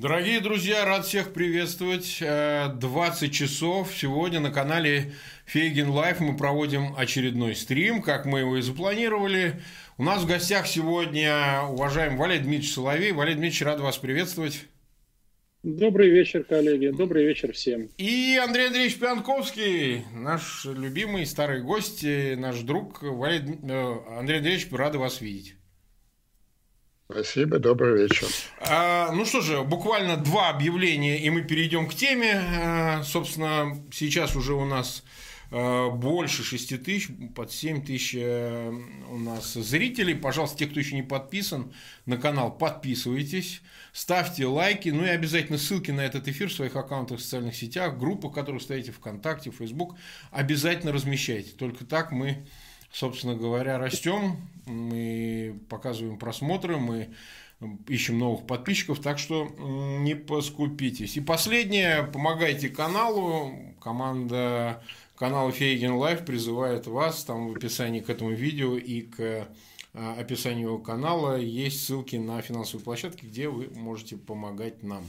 Дорогие друзья, рад всех приветствовать. 20 э, часов сегодня на канале Фейгин Live мы проводим очередной стрим, как мы его и запланировали. У нас в гостях сегодня уважаемый Валерий Дмитриевич Соловей. Валерий Дмитриевич, рад вас приветствовать. Добрый вечер, коллеги. Добрый вечер всем. И Андрей Андреевич Пионтковский, наш любимый старый гость, наш друг. Валерий, э, Андрей Андреевич, рады вас видеть. Спасибо, добрый вечер. А, ну что же, буквально два объявления, и мы перейдем к теме. А, собственно, сейчас уже у нас а, больше 6 тысяч, под 7 тысяч а, у нас зрителей. Пожалуйста, те, кто еще не подписан на канал, подписывайтесь, ставьте лайки, ну и обязательно ссылки на этот эфир в своих аккаунтах в социальных сетях, группах, которые стоите ВКонтакте, Facebook, обязательно размещайте. Только так мы собственно говоря, растем, мы показываем просмотры, мы ищем новых подписчиков, так что не поскупитесь. И последнее, помогайте каналу, команда канала Фейгин Live призывает вас, там в описании к этому видео и к а, описанию канала есть ссылки на финансовые площадки, где вы можете помогать нам.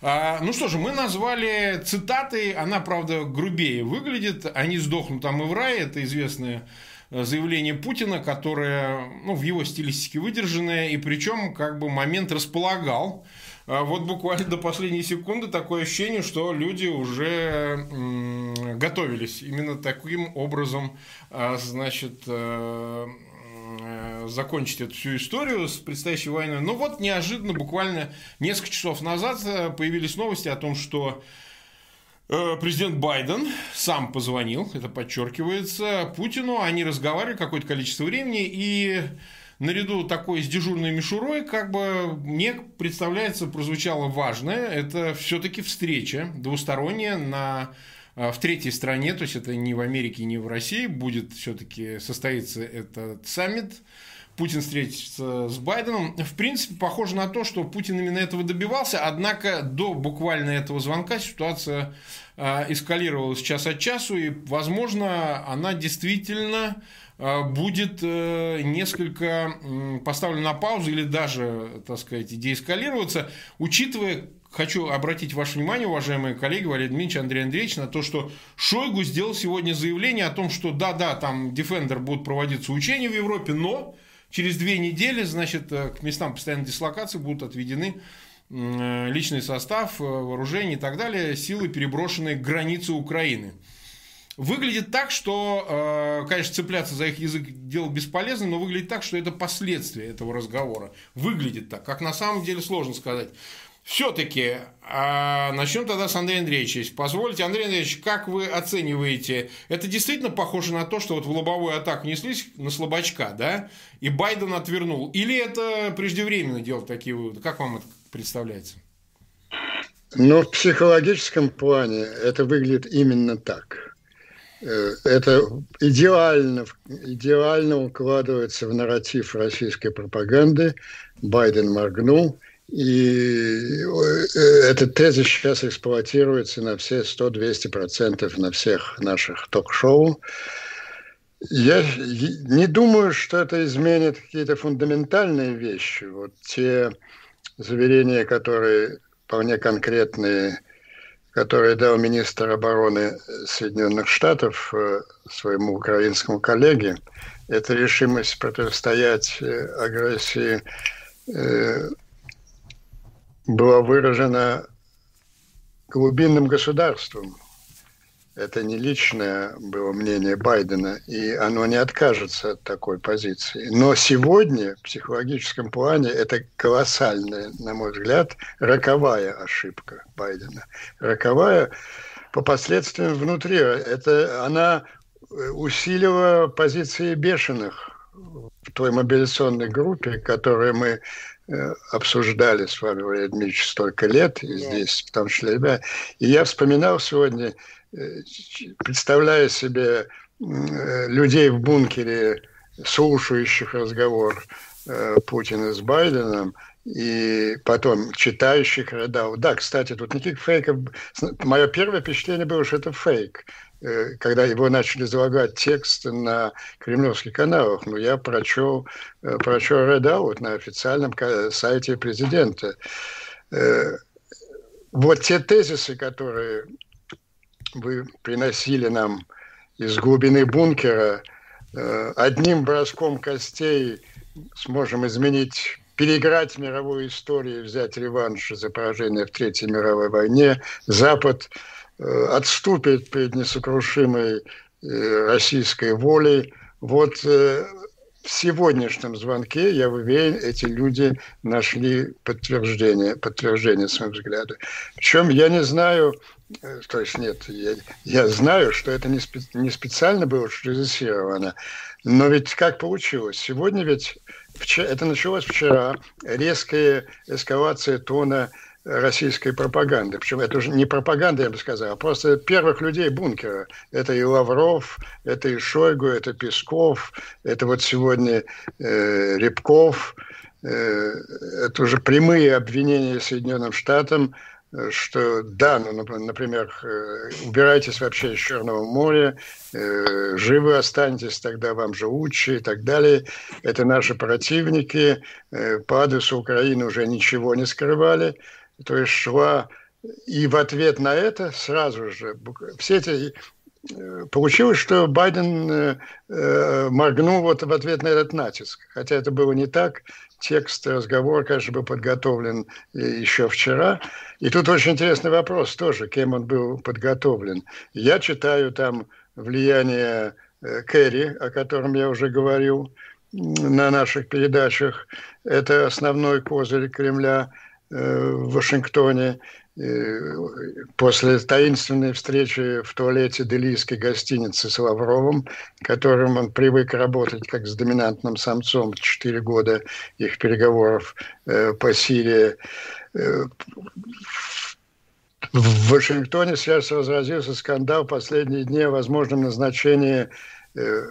А, ну что же, мы назвали цитаты, она, правда, грубее выглядит, они сдохнут а мы в рай, это известная заявление Путина, которое ну, в его стилистике выдержанное, и причем как бы момент располагал. А вот буквально до последней секунды такое ощущение, что люди уже готовились именно таким образом, значит, э, э, закончить эту всю историю с предстоящей войной. Но вот неожиданно, буквально несколько часов назад э, появились новости о том, что Э, президент Байден сам позвонил, это подчеркивается, Путину. Они разговаривали какое-то количество времени, и наряду такой с дежурной мишурой, как бы мне представляется, прозвучало важное. Это все-таки встреча двусторонняя на э, в третьей стране, то есть это не в Америке, не в России, будет все-таки состоится этот саммит Путин встретится с Байденом. В принципе, похоже на то, что Путин именно этого добивался, однако до буквально этого звонка ситуация а, эскалировалась час от часу, и, возможно, она действительно а, будет э, несколько поставлена на паузу или даже, так сказать, деэскалироваться, учитывая, хочу обратить ваше внимание, уважаемые коллеги, Валерий Дмитриевич, Андрей Андреевич, на то, что Шойгу сделал сегодня заявление о том, что да-да, там Defender будут проводиться учения в Европе, но Через две недели, значит, э, к местам постоянной дислокации будут отведены э, личный состав, э, вооружение и так далее, силы, переброшенные к границе Украины. Выглядит так, что, конечно, цепляться за их язык дело бесполезно, но выглядит так, что это последствия этого разговора. Выглядит так, как на самом деле сложно сказать. Все-таки а начнем тогда с Андрея Андреевича. Позвольте, Андрей Андреевич, как вы оцениваете, это действительно похоже на то, что вот в лобовую атаку неслись на слабачка, да, и Байден отвернул? Или это преждевременно делать такие выводы? Как вам это представляется? Ну, в психологическом плане это выглядит именно так. Э, это идеально, идеально укладывается в нарратив российской пропаганды. Байден моргнул – и э, этот тезис сейчас эксплуатируется на все 100-200% на всех наших ток-шоу. Я не думаю, что это изменит какие-то фундаментальные вещи. Вот те заверения, которые вполне конкретные, которые дал министр обороны Соединенных Штатов э, своему украинскому коллеге, это решимость противостоять э, агрессии была выражена глубинным государством. Это не личное было мнение Байдена, и оно не откажется от такой позиции. Но сегодня в психологическом плане это колоссальная, на мой взгляд, роковая ошибка Байдена. Роковая по последствиям внутри. Это она усилила позиции бешеных в той мобилизационной группе, которую мы Э, обсуждали с вами, Валерий Дмитриевич, столько лет, и здесь в том числе ребята. И я вспоминал сегодня, э, представляя себе э, людей в бункере, слушающих разговор Путина с Байденом, и потом читающих рядов. Да, кстати, тут никаких фейков. Мое первое впечатление было, что это фейк. Э, когда его начали залагать текст на кремлевских каналах, но я прочел, э, прочел Redout на официальном сайте президента. Э, вот те тезисы, которые вы приносили нам из глубины бункера, одним броском костей сможем изменить переиграть мировую историю, взять реванш за поражение в Третьей мировой войне. Запад отступит перед несокрушимой э, российской волей. Вот в сегодняшнем звонке, я уверен, эти люди нашли подтверждение, подтверждение своему взгляду. Причем я не знаю, э, то есть нет, я, я знаю, что это не, спе, не специально было режиссировано, но ведь как получилось? Сегодня ведь, вчера, это началось вчера, резкая эскалация тона российской пропаганды. Причем это уже не пропаганда, я бы сказал, а просто первых людей бункера. Это и Лавров, это и Шойгу, это Песков, это вот сегодня э, Рябков. Э, это уже прямые обвинения Соединенным Штатам, э, что да, ну, например, э, убирайтесь вообще из Черного моря, э, живы останетесь, тогда вам же лучше и так далее. Это наши противники. По адресу Украины уже ничего не скрывали то есть шла и в ответ на это сразу же все эти э, Получилось, что Байден э, э, моргнул вот в ответ на этот натиск. Хотя это было не так. Текст разговора, конечно, был подготовлен еще вчера. И тут очень интересный вопрос тоже, кем он был подготовлен. Я читаю там влияние Керри, о котором я уже говорил на наших передачах. Это основной козырь Кремля – Э, в Вашингтоне э, после таинственной встречи в туалете Делийской гостиницы с Лавровым, которым он привык работать как с доминантным самцом четыре года их переговоров э, по Сирии. В Вашингтоне сейчас разразился скандал последние дни о возможном назначении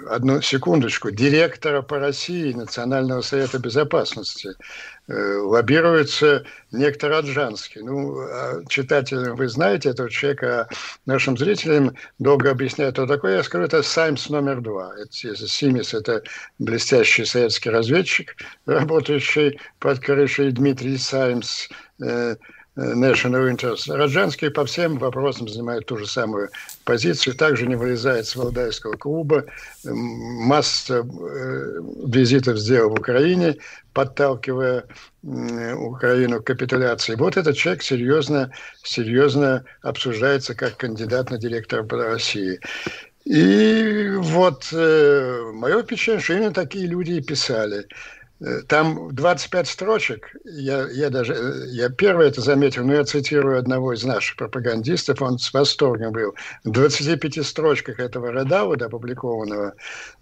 одну секундочку, директора по России Национального совета безопасности. Э, лоббируется некто Раджанский. Ну, а читателям вы знаете этого человека, нашим зрителям долго объясняют, кто такой. Я скажу, это Саймс номер два. Это, Симис – это блестящий советский разведчик, работающий под крышей Дмитрий Саймс э, – National Interest. Раджанский по всем вопросам занимает ту же самую позицию, также не вылезает с Валдайского клуба. Масса э, визитов сделал в Украине, подталкивая Украину к капитуляции. Вот этот человек серьезно, серьезно обсуждается как кандидат на директора России. И вот э, мое впечатление, что именно такие люди и писали. Э, там 25 строчек, я, я даже, э, я первый это заметил, но я цитирую одного из наших пропагандистов, он с восторгом был. В 25 строчках этого Редауда, опубликованного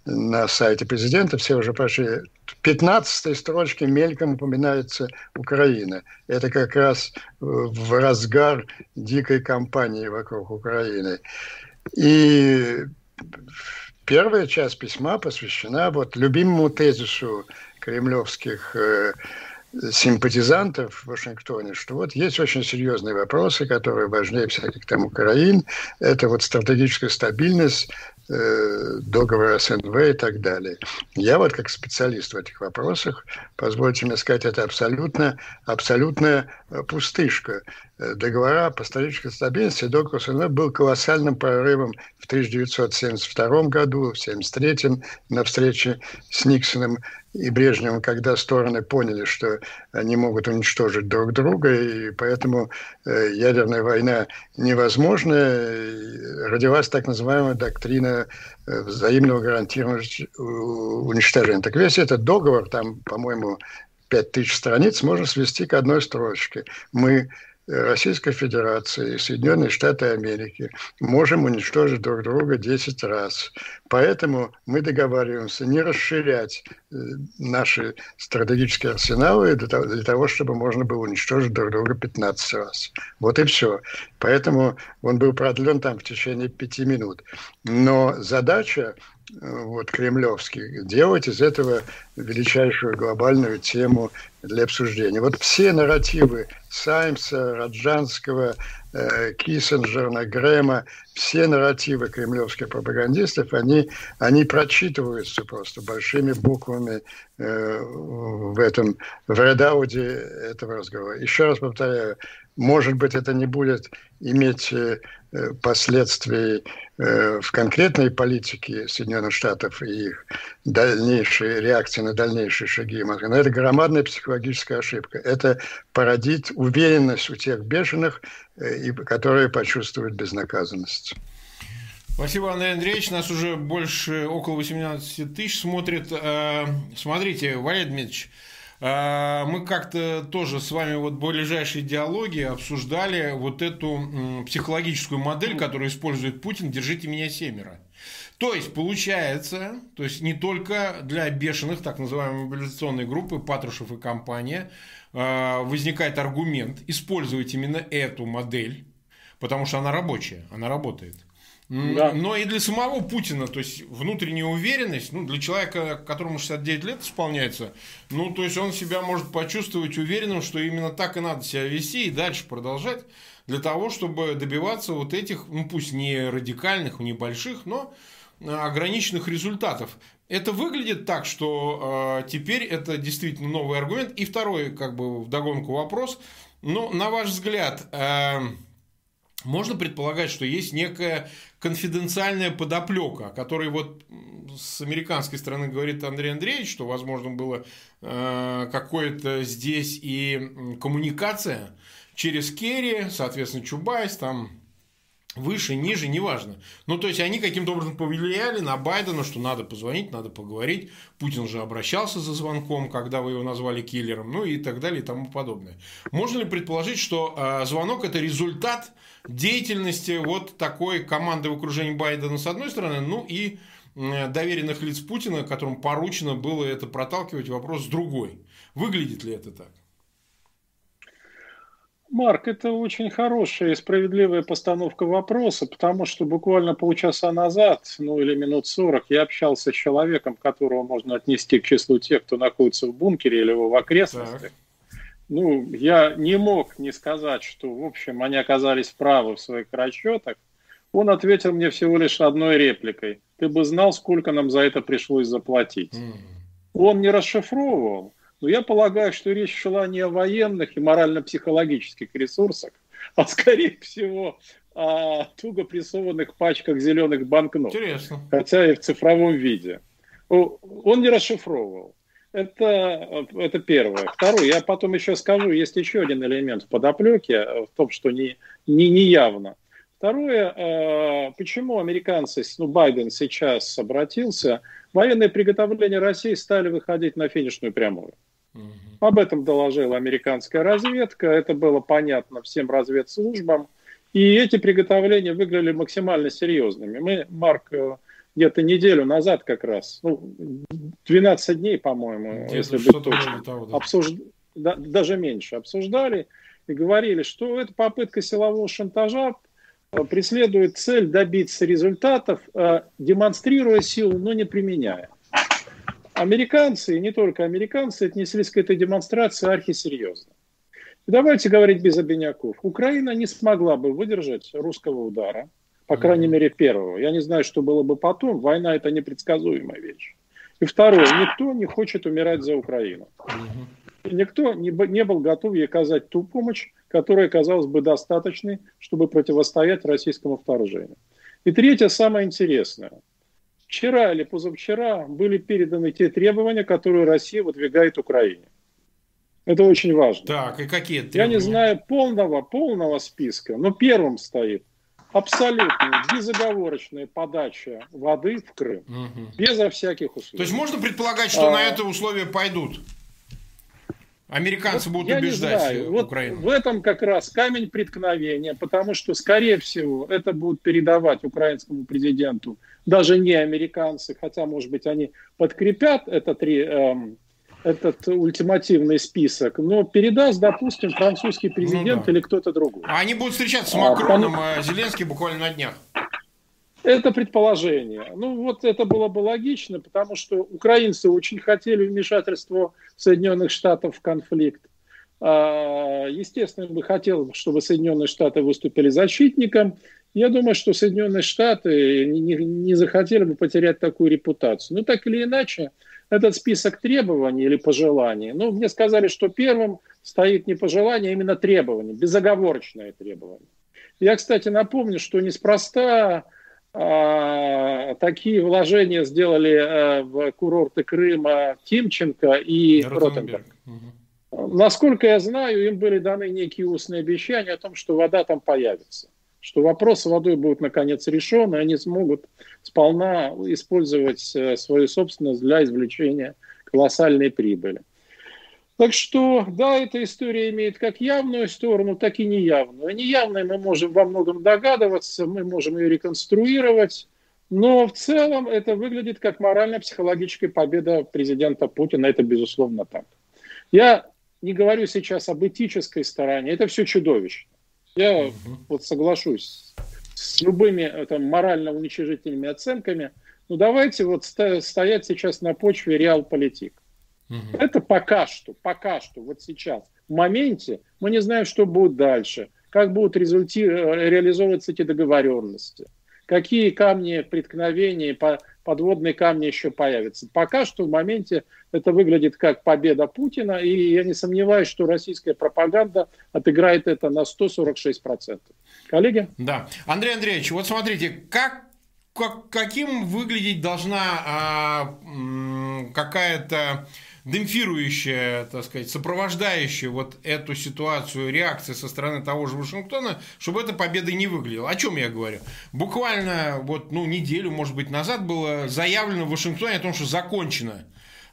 на сайте президента, все уже пошли, в 15 строчке мельком упоминается Украина. Это как раз в разгар дикой кампании вокруг Украины. И первая часть письма посвящена вот любимому тезису кремлевских э, симпатизантов в Вашингтоне, что вот есть очень серьезные вопросы, которые важнее всяких там Украин. Это вот стратегическая стабильность, э, договора СНВ и так далее. Я вот как специалист в этих вопросах, позвольте мне сказать, это абсолютно, абсолютная э, пустышка. Э, договора по стратегической стабильности договор СНВ был колоссальным прорывом в 1972 году, в 1973 на встрече с Никсоном и Брежневым, когда стороны поняли, что они могут уничтожить друг друга, и поэтому э, ядерная война невозможна, родилась так называемая доктрина э, взаимного гарантированного уничтожения. Так весь этот договор, там, по-моему, 5000 страниц, можно свести к одной строчке. Мы Российской Федерации и Соединенные Штаты Америки можем уничтожить друг друга 10 раз. Поэтому мы договариваемся не расширять э, наши стратегические арсеналы для того, чтобы можно было уничтожить друг друга 15 раз. Вот и все. Поэтому он был продлен там в течение пяти минут. Но задача вот, кремлевских, делать из этого величайшую глобальную тему для обсуждения. Вот все нарративы Саймса, Раджанского, э, Киссинджера, Грэма, все нарративы кремлевских пропагандистов, они, они прочитываются просто большими буквами э, в этом, в редауде этого разговора. Еще раз повторяю, может быть, это не будет иметь э, последствий э, в конкретной политике Соединенных Штатов и их дальнейшие реакции на дальнейшие шаги. Но это громадная психологическая ошибка. Это породить уверенность у тех бешеных, которые почувствуют безнаказанность. Спасибо, Андрей Андреевич. Нас уже больше, около 18 тысяч смотрит. Смотрите, Валерий Дмитриевич, мы как-то тоже с вами вот в ближайшей диалоге обсуждали вот эту психологическую модель, которую использует Путин «Держите меня семеро». То есть, получается, то есть не только для бешеных, так называемой мобилизационной группы, Патрушев и компания, а, возникает аргумент использовать именно эту модель, потому что она рабочая, она работает. Да. Но и для самого Путина, то есть внутренняя уверенность, ну, для человека, которому 69 лет исполняется, ну, то есть он себя может почувствовать уверенным, что именно так и надо себя вести и дальше продолжать для того, чтобы добиваться вот этих, ну, пусть не радикальных, не больших, но а, ограниченных результатов. Это выглядит так, что э, теперь это действительно новый аргумент. И второй, как бы, вдогонку вопрос. Ну, на ваш взгляд, э, можно предполагать, что есть некая конфиденциальная подоплека, о которой вот с американской стороны говорит Андрей Андреевич, что, возможно, было э, какое-то здесь и коммуникация через Керри, соответственно, Чубайс, там выше, ниже, неважно. Ну, то есть, они каким-то образом повлияли на Байдена, что надо позвонить, надо поговорить. Путин же обращался за звонком, когда вы его назвали киллером, ну и так далее и тому подобное. Можно ли предположить, что э, звонок – это результат деятельности вот такой команды в окружении Байдена с одной стороны, ну и доверенных лиц Путина, которым поручено было это проталкивать вопрос с другой. Выглядит ли это так? Марк, это очень хорошая и справедливая постановка вопроса, потому что буквально полчаса назад, ну или минут сорок, я общался с человеком, которого можно отнести к числу тех, кто находится в бункере или в окрестностях. Так ну, я не мог не сказать, что, в общем, они оказались правы в своих расчетах. Он ответил мне всего лишь одной репликой. Ты бы знал, сколько нам за это пришлось заплатить. Mm. Он не расшифровывал, но я полагаю, что речь шла не о военных и морально-психологических ресурсах, а, скорее всего, о туго прессованных пачках зеленых банкнот. Интересно. Хотя и в цифровом виде. Он не расшифровывал. Это, это первое. Второе, я потом еще скажу, есть еще один элемент в подоплеке, в том, что не, не, не явно. Второе, э, почему американцы, ну, Байден сейчас обратился, военные приготовления России стали выходить на финишную прямую. Об этом доложила американская разведка, это было понятно всем разведслужбам, и эти приготовления выглядели максимально серьезными. Мы, Марк, э, где-то неделю назад как раз, ну, 12 дней, по-моему, если быть точным, того, да. обсуж... да, даже меньше, обсуждали и говорили, что эта попытка силового шантажа э, преследует цель добиться результатов, э, демонстрируя силу, но не применяя. Американцы, и не только американцы, отнеслись к этой демонстрации архисерьезно. И давайте говорить без обиняков. Украина не смогла бы выдержать русского удара, по крайней мере, первого. Я не знаю, что было бы потом. Война – это непредсказуемая вещь. И второе, никто не хочет умирать за Украину. И никто не, не был готов ей оказать ту помощь, которая казалась бы достаточной, чтобы противостоять российскому вторжению. И третье, самое интересное. Вчера или позавчера были переданы те требования, которые Россия выдвигает Украине. Это очень важно. Так, и какие требования? Я не знаю полного, полного списка, но первым стоит абсолютно безоговорочная подача воды в Крым. Угу. Безо всяких условий. То есть можно предполагать, что а, на это условия пойдут? Американцы вот будут убеждать не знаю. Вот Украину. В этом как раз камень преткновения, потому что, скорее всего, это будут передавать украинскому президенту даже не американцы, хотя, может быть, они подкрепят это три, эм, этот ультимативный список, но передаст, допустим, французский президент ну, да. или кто-то другой. А они будут встречаться с Макроном, а, там... Зеленский буквально на днях. Это предположение. Ну, вот это было бы логично, потому что украинцы очень хотели вмешательства Соединенных Штатов в конфликт. А, естественно, бы хотел, чтобы Соединенные Штаты выступили защитником. Я думаю, что Соединенные Штаты не, не захотели бы потерять такую репутацию. Но так или иначе, этот список требований или пожеланий, ну, мне сказали, что первым стоит не пожелание, а именно требование, безоговорочное требование. Я, кстати, напомню, что неспроста а, такие вложения сделали а, в курорты Крыма Тимченко и Ротенберг. Угу. Насколько я знаю, им были даны некие устные обещания о том, что вода там появится что вопрос с водой будет наконец решен, и они смогут сполна использовать э, свою собственность для извлечения колоссальной прибыли. Так что, да, эта история имеет как явную сторону, так и неявную. Неявной мы можем во многом догадываться, мы можем ее реконструировать, но в целом это выглядит как морально-психологическая победа президента Путина. Это безусловно так. Я не говорю сейчас об этической стороне, это все чудовищно. Я угу. вот соглашусь с любыми э, там, морально-уничижительными оценками. Ну давайте вот стоять сейчас на почве реал-политик. Угу. Это пока что, пока что, вот сейчас. В моменте мы не знаем, что будет дальше, как будут результи... Э, реализовываться эти договоренности, какие камни преткновения, подводные камни еще появятся. Пока что в моменте это выглядит как победа Путина, и я не сомневаюсь, что российская пропаганда отыграет это на 146%. Коллеги? Да. Андрей Андреевич, вот смотрите, как как, каким выглядеть должна а, какая-то демпфирующая, так сказать, сопровождающая вот эту ситуацию реакция со стороны того же Вашингтона, чтобы эта победа не выглядела. О чем я говорю? Буквально вот, ну, неделю, может быть, назад было заявлено в Вашингтоне о том, что закончено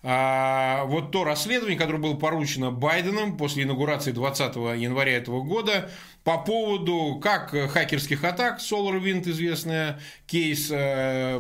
а, вот то расследование, которое было поручено Байденом после инаугурации 20 января этого года по поводу как хакерских атак, SolarWind известная, кейс э,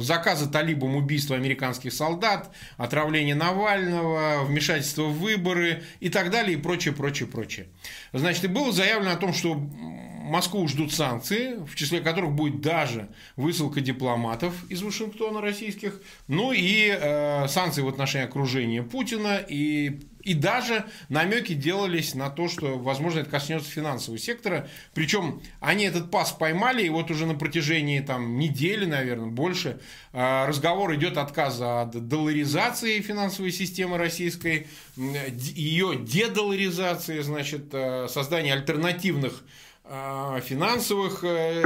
заказа талибам убийства американских солдат, отравление Навального, вмешательство в выборы и так далее, и прочее, прочее, прочее. Значит, и было заявлено о том, что Москву ждут санкции, в числе которых будет даже высылка дипломатов из Вашингтона российских, ну и э, санкции в отношении окружения Путина и и даже намеки делались на то, что, возможно, это коснется финансового сектора. Причем они этот пас поймали, и вот уже на протяжении там, недели, наверное, больше, э, разговор идет отказа от долларизации финансовой системы российской, ее дедолларизации, значит, э, создание альтернативных э, финансовых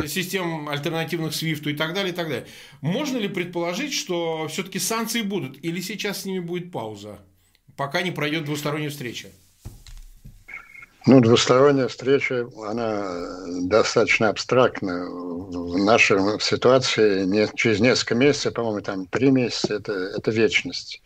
систем альтернативных SWIFT и так далее, и так далее. Можно ли предположить, что все-таки санкции будут, или сейчас с ними будет пауза? Пока не пройдет двусторонняя встреча? Ну, двусторонняя встреча, она достаточно абстрактна. В нашей ситуации не, через несколько месяцев, по-моему, там три месяца, это, это вечность.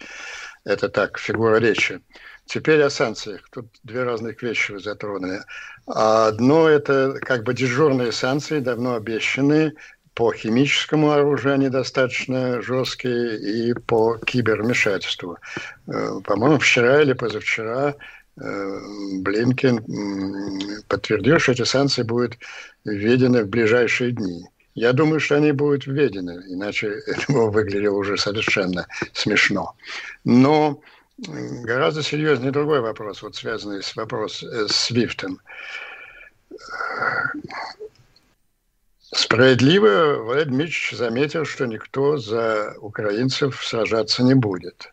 Это так, фигура речи. Теперь о санкциях. Тут две разных вещи вы затронули. Одно – это как бы дежурные санкции, давно обещанные, по химическому оружию они достаточно жесткие и по кибервмешательству. Э, по-моему, вчера или позавчера э, Блинкен подтвердил, что эти санкции будут введены в ближайшие дни. Я думаю, что они будут введены, иначе это выглядело уже совершенно смешно. Но гораздо серьезнее другой вопрос, вот связанный с вопросом э, с Свифтом Справедливо Владимир Дмитриевич заметил, что никто за украинцев сражаться не будет.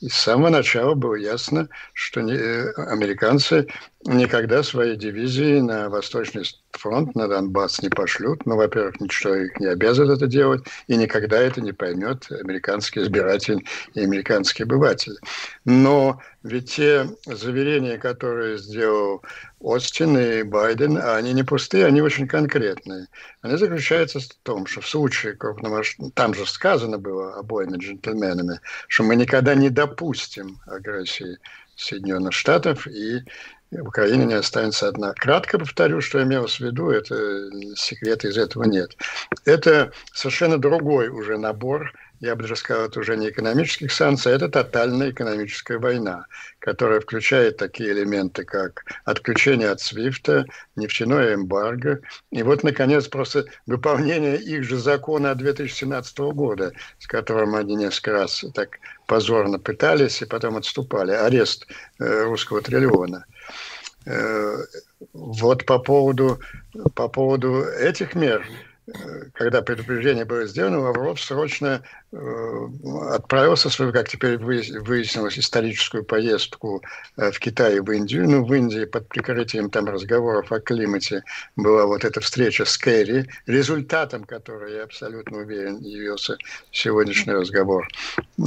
И с самого начала было ясно, что не, э, американцы никогда свои дивизии на Восточный фронт, на Донбасс не пошлют. Ну, во-первых, ничто их не обязывает это делать, и никогда это не поймет американский избиратель и американский обыватель. Но ведь те заверения, которые сделал Остин и Байден, они не пустые, они очень конкретные. Они заключаются в том, что в случае крупномасштабного... Там же сказано было обоими джентльменами, что мы никогда не допустим агрессии Соединенных Штатов и Украина не останется одна. Кратко повторю, что имелось в виду, это секрета из этого нет. Это совершенно другой уже набор я бы даже сказал, это уже не экономических санкций, а это тотальная экономическая война, которая включает такие элементы, как отключение от Свифта, нефтяное эмбарго, и вот, наконец, просто выполнение их же закона 2017 года, с которым они несколько раз так позорно пытались и потом отступали, арест э, русского триллиона. Э, вот по поводу, по поводу этих мер – когда предупреждение было сделано, Лавров срочно э, отправился в свою, как теперь выяснилось, историческую поездку э, в Китай и в Индию. Ну, в Индии под прикрытием там разговоров о климате была вот эта встреча с Керри, результатом которой, я абсолютно уверен, явился сегодняшний разговор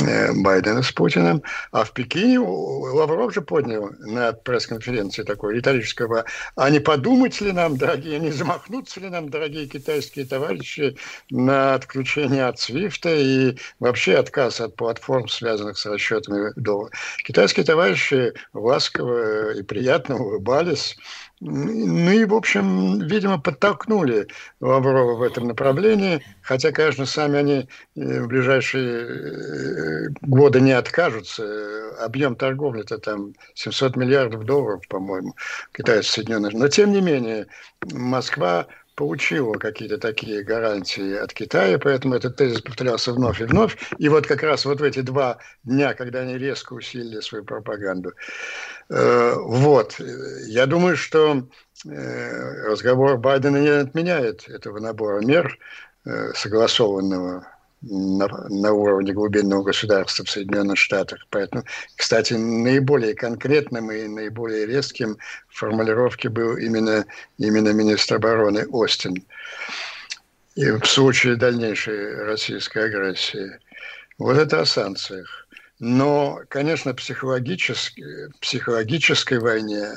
э, Байдена с Путиным. А в Пекине Лавров же поднял на пресс-конференции такой риторического, а не подумать ли нам, дорогие, не замахнуться ли нам, дорогие китайские товарищи на отключение от Свифта и вообще отказ от платформ, связанных с расчетами доллара. Китайские товарищи ласково и приятно улыбались. Ну и, в общем, видимо, подтолкнули Лаврова в этом направлении, хотя, конечно, сами они э, в ближайшие э, годы не откажутся. Объем торговли-то там 700 миллиардов долларов, по-моему, китайцы Соединенных. Но, тем не менее, Москва получила какие-то такие гарантии от Китая, поэтому этот тезис повторялся вновь и вновь. И вот как раз вот в эти два дня, когда они резко усилили свою пропаганду. Э, вот. Я думаю, что э, разговор Байдена не отменяет этого набора мер, э, согласованного на, на уровне глубинного государства в Соединенных Штатах. Поэтому, кстати, наиболее конкретным и наиболее резким в формулировке был именно, именно министр обороны Остин. И в случае дальнейшей российской агрессии. Вот это о санкциях. Но, конечно, психологически, психологической войне,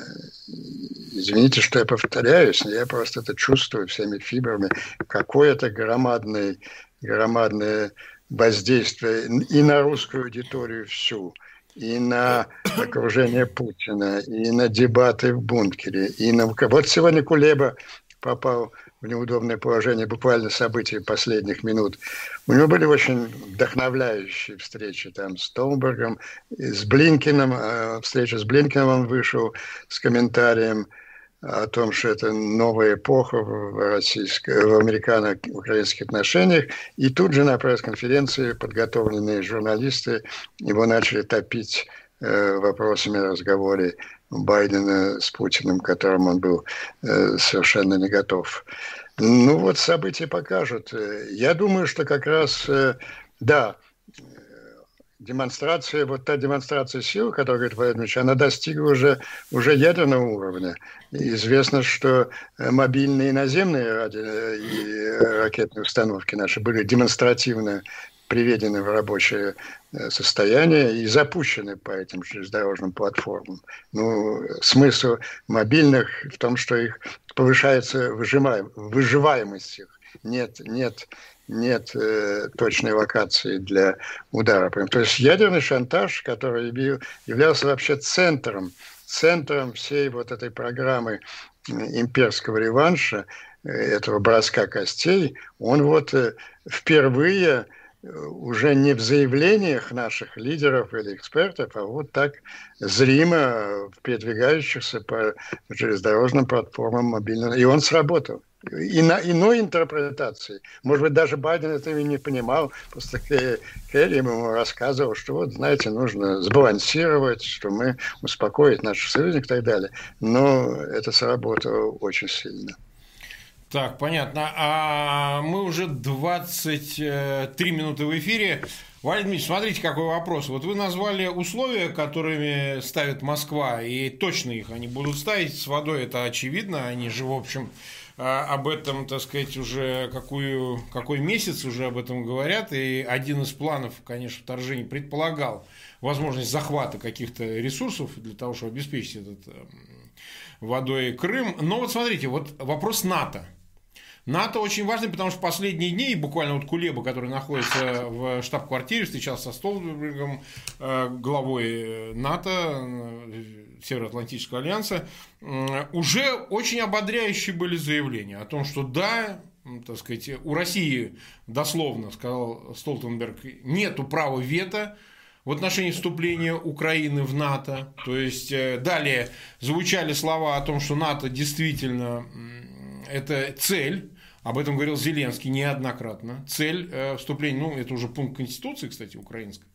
извините, что я повторяюсь, но я просто это чувствую всеми фибрами, какой-то громадный громадное воздействие и на русскую аудиторию всю, и на окружение Путина, и на дебаты в бункере, и на... Вот сегодня Кулеба попал в неудобное положение буквально событий последних минут. У него были очень вдохновляющие встречи там с Толбергом, с Блинкиным. А встреча с Блинкиным он вышел с комментарием – о том, что это новая эпоха в, российско- в американо-украинских отношениях. И тут же на пресс-конференции подготовленные журналисты его начали топить э, вопросами разговоре Байдена с Путиным, к которым он был э, совершенно не готов. Ну вот события покажут. Я думаю, что как раз, э, да, демонстрация, вот та демонстрация сил, которую говорит Владимир она достигла уже, уже ядерного уровня. И известно, что э, мобильные наземные ради, э, и ракетные установки наши были демонстративно приведены в рабочее э, состояние и запущены по этим железнодорожным платформам. Ну, смысл мобильных в том, что их повышается выживаемость их. Нет, нет нет э, точной локации для удара. То есть ядерный шантаж, который являлся вообще центром, центром всей вот этой программы имперского реванша, э, этого броска костей, он вот э, впервые э, уже не в заявлениях наших лидеров или экспертов, а вот так зримо передвигающихся по железнодорожным платформам мобильного. И он сработал и на иной интерпретации. Может быть, даже Байден этого не понимал. Просто Керри ему рассказывал, что вот, знаете, нужно сбалансировать, что мы успокоить наших союзников и так далее. Но это сработало очень сильно. Так, понятно. А мы уже 23 минуты в эфире. Владимир смотрите, какой вопрос. Вот вы назвали условия, которыми ставит Москва, и точно их они будут ставить. С водой это очевидно, они же, в общем, а, об этом, так сказать, уже какую, какой месяц уже об этом говорят. И один из планов, конечно, вторжения предполагал возможность захвата каких-то ресурсов для того, чтобы обеспечить этот эм, водой Крым. Но вот смотрите, вот вопрос НАТО – НАТО очень важный, потому что последние дни, буквально вот Кулеба, который находится в штаб-квартире, встречался со Столбергом, э, главой э, НАТО, э, Североатлантического альянса, уже очень ободряющие были заявления о том, что да, так сказать, у России, дословно сказал Столтенберг, нету права вето в отношении вступления Украины в НАТО. То есть, далее звучали слова о том, что НАТО действительно это цель, об этом говорил Зеленский неоднократно. Цель э, вступления, ну, это уже пункт Конституции, кстати, украинской.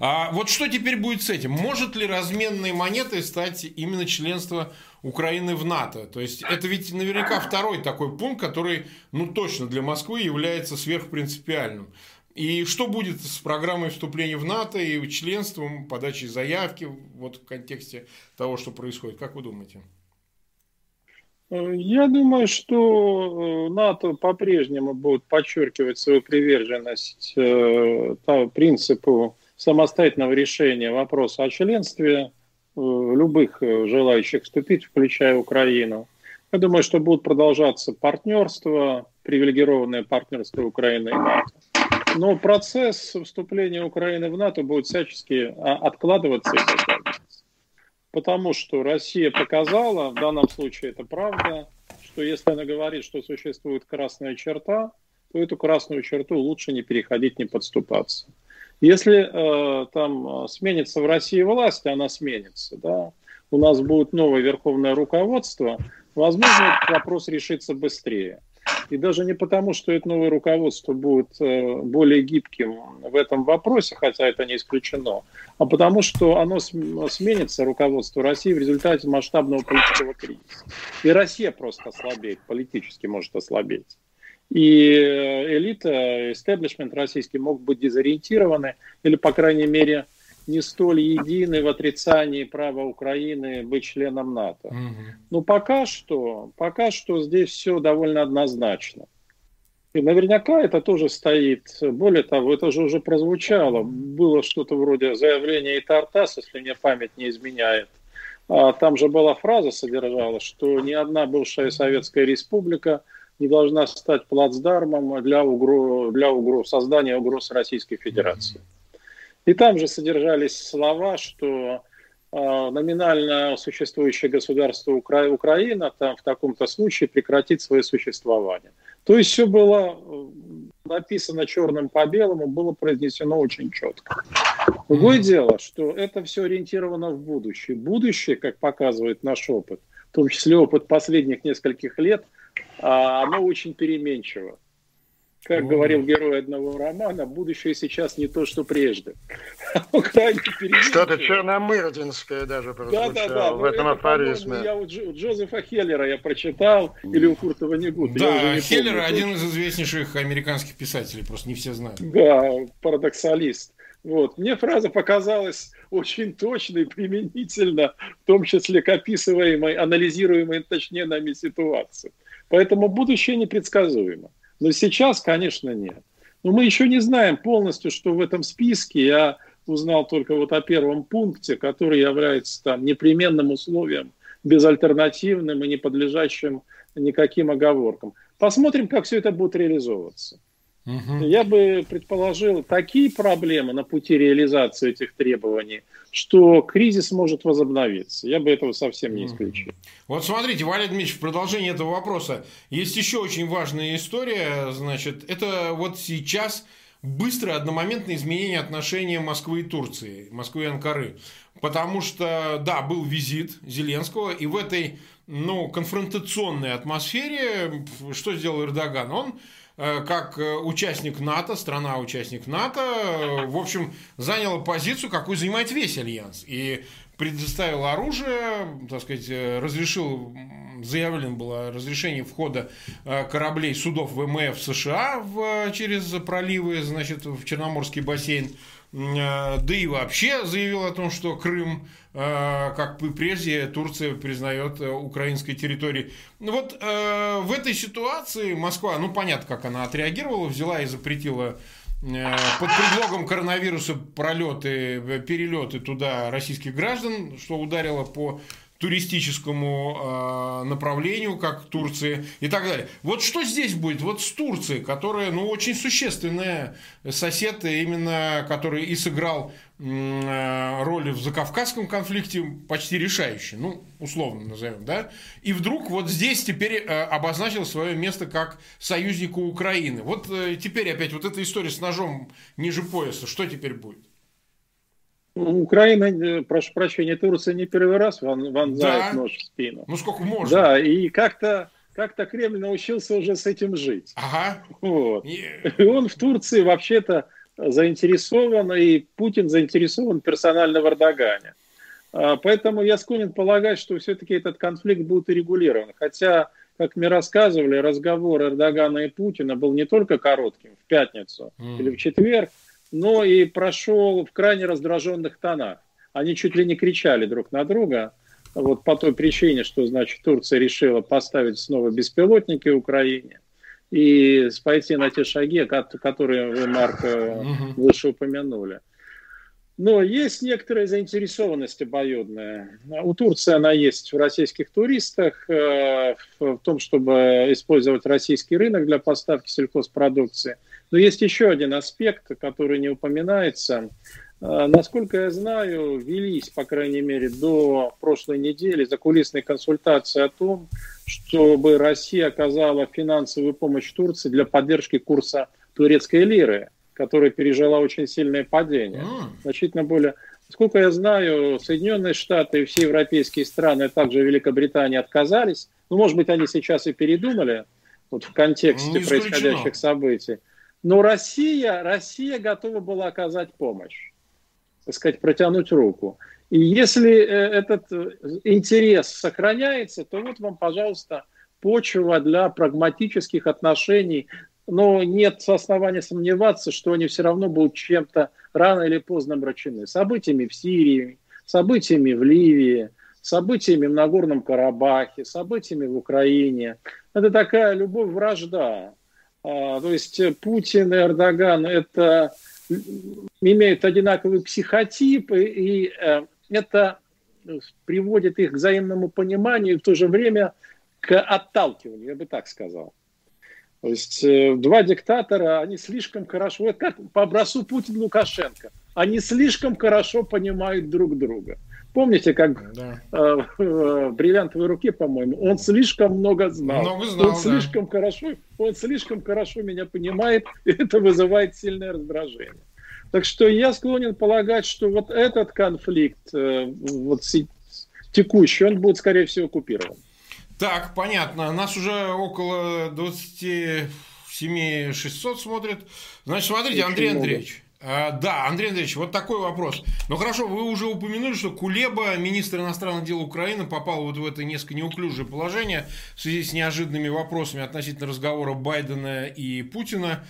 А вот что теперь будет с этим? Может ли разменной монетой стать именно членство Украины в НАТО. То есть это ведь наверняка второй такой пункт, который, ну точно для Москвы является сверхпринципиальным. И что будет с программой вступления в НАТО и членством, подачей заявки вот в контексте того, что происходит? Как вы думаете? Я думаю, что э, НАТО по-прежнему будет подчеркивать свою приверженность э, принципу самостоятельного решения вопроса о членстве э, любых желающих вступить, включая Украину. Я думаю, что будут продолжаться партнерства, привилегированное партнерство Украины и НАТО. Но процесс вступления Украины в НАТО будет всячески а, откладываться и откладываться. Потому что Россия показала, в данном случае это правда, что если она говорит, что существует красная черта, то эту красную черту лучше не переходить, не подступаться. Если э, там сменится в России власть, она сменится, да, у нас будет новое верховное руководство, возможно, этот вопрос решится быстрее. И даже не потому, что это новое руководство будет э, более гибким в этом вопросе, хотя это не исключено, а потому что оно сменится, руководство России, в результате масштабного политического кризиса. И Россия просто ослабеет, политически может ослабеть. И э, элита, истеблишмент российский мог быть дезориентированы или, по крайней мере, не столь едины в отрицании права Украины быть членом НАТО. Угу. Но пока что, пока что здесь все довольно однозначно. И наверняка это тоже стоит. Более того, это же уже прозвучало. Было что-то вроде заявления и Тартас, если мне память не изменяет. А там же была фраза содержала, что ни одна бывшая Советская Республика не должна стать плацдармом для, угроз, для угроз, создания угроз Российской Федерации. Mm-hmm. И там же содержались слова, что э, номинально существующее государство Укра... Украина там в таком-то случае прекратит свое существование. То есть все было э, написано черным по белому, было произнесено очень четко. Другое дело, что это все ориентировано в будущее. Будущее, как показывает наш опыт, в том числе опыт последних нескольких лет, а, оно очень переменчиво. Как говорил герой одного романа, будущее сейчас не то, что прежде. Что-то черномырдинское даже прозвучало да, да, да. в этом афоризме. Я у, Джозефа Хеллера я прочитал, или у Куртова Негута. Да, Хеллер один из известнейших американских писателей, просто не все знают. Да, парадоксалист. Вот. Мне фраза показалась очень точно и применительно, в том числе к описываемой, анализируемой, точнее, нами ситуации. Поэтому будущее непредсказуемо. Но сейчас, конечно, нет. Но мы еще не знаем полностью, что в этом списке. Я узнал только вот о первом пункте, который является там непременным условием, безальтернативным и не подлежащим никаким оговоркам. Посмотрим, как все это будет реализовываться. Угу. Я бы предположил такие проблемы на пути реализации этих требований, что кризис может возобновиться. Я бы этого совсем не исключил. Вот смотрите, Валерий Дмитриевич, в продолжение этого вопроса есть еще очень важная история. Значит, это вот сейчас быстрое одномоментное изменение отношений Москвы и Турции, Москвы и Анкары. Потому что, да, был визит Зеленского, и в этой ну, конфронтационной атмосфере что сделал Эрдоган? Он как э, участник НАТО, страна-участник НАТО, э, в общем, заняла позицию, какую занимает весь Альянс. И предоставил оружие, так сказать, разрешил, заявлено было разрешение входа кораблей судов ВМФ США в, через проливы, значит, в Черноморский бассейн. Да и вообще заявил о том, что Крым Э, как прежде Турция признает э, украинской территорией. Ну вот э, в этой ситуации Москва, ну понятно, как она отреагировала, взяла и запретила под предлогом коронавируса пролеты, перелеты туда российских граждан, что ударило по туристическому э, направлению, как Турции и так далее. Вот что здесь будет? Вот с Турцией, которая, ну, очень существенная сосед, именно который и сыграл э, роль в закавказском конфликте почти решающий, ну, условно назовем, да, и вдруг вот здесь теперь э, обозначил свое место как союзнику Украины. Вот э, теперь опять вот эта история с ножом ниже пояса, что теперь будет? Украина, прошу прощения, Турция не первый раз вонзает да. нож в спину. Ну сколько можно? Да, и как-то как-то Кремль научился уже с этим жить. Ага. Вот. И он в Турции вообще-то заинтересован, и Путин заинтересован персонально в Эрдогане. А, поэтому я склонен полагать, что все-таки этот конфликт будет урегулирован. Хотя, как мне рассказывали, разговор Эрдогана и Путина был не только коротким в пятницу mm. или в четверг, но и прошел в крайне раздраженных тонах. Они чуть ли не кричали друг на друга. Вот по той причине, что, значит, Турция решила поставить снова беспилотники Украине и пойти на те шаги, которые вы, Марк, э, выше упомянули. Но есть некоторая заинтересованность обоюдная. У Турции она есть в российских туристах, э, в том, чтобы использовать российский рынок для поставки сельхозпродукции. Но есть еще один аспект, который не упоминается. Э, насколько я знаю, велись, по крайней мере, до прошлой недели закулисные консультации о том, чтобы Россия оказала финансовую помощь Турции для поддержки курса турецкой лиры которая пережила очень сильное падение. Значительно более... Сколько я знаю, Соединенные Штаты и все европейские страны, а также Великобритания отказались. Ну, может быть, они сейчас и передумали вот в контексте происходящих событий. Но Россия, Россия готова была оказать помощь, так сказать, протянуть руку. И если э, этот э, интерес сохраняется, то вот вам, пожалуйста, почва для прагматических отношений но нет основания сомневаться, что они все равно будут чем-то рано или поздно обращены. Событиями в Сирии, событиями в Ливии, событиями в Нагорном Карабахе, событиями в Украине. Это такая любовь-вражда. А, то есть Путин и Эрдоган это имеют одинаковый психотип, и э, это приводит их к взаимному пониманию и в то же время к отталкиванию, я бы так сказал. То есть э, два диктатора, они слишком хорошо, вот как по образцу Путин-Лукашенко, они слишком хорошо понимают друг друга. Помните, как да. э, бриллиантовой руке, по-моему, он слишком много знал. Много знал он слишком да. хорошо, он слишком хорошо меня понимает, и это вызывает сильное раздражение. Так что я склонен полагать, что вот этот конфликт, э, вот текущий, он будет, скорее всего, оккупирован. Так, понятно. Нас уже около 27 600 смотрят. Значит, смотрите, Очень Андрей Андреевич. А, да, Андрей Андреевич, вот такой вопрос. Ну хорошо, вы уже упомянули, что Кулеба, министр иностранных дел Украины, попал вот в это несколько неуклюжее положение в связи с неожиданными вопросами относительно разговора Байдена и Путина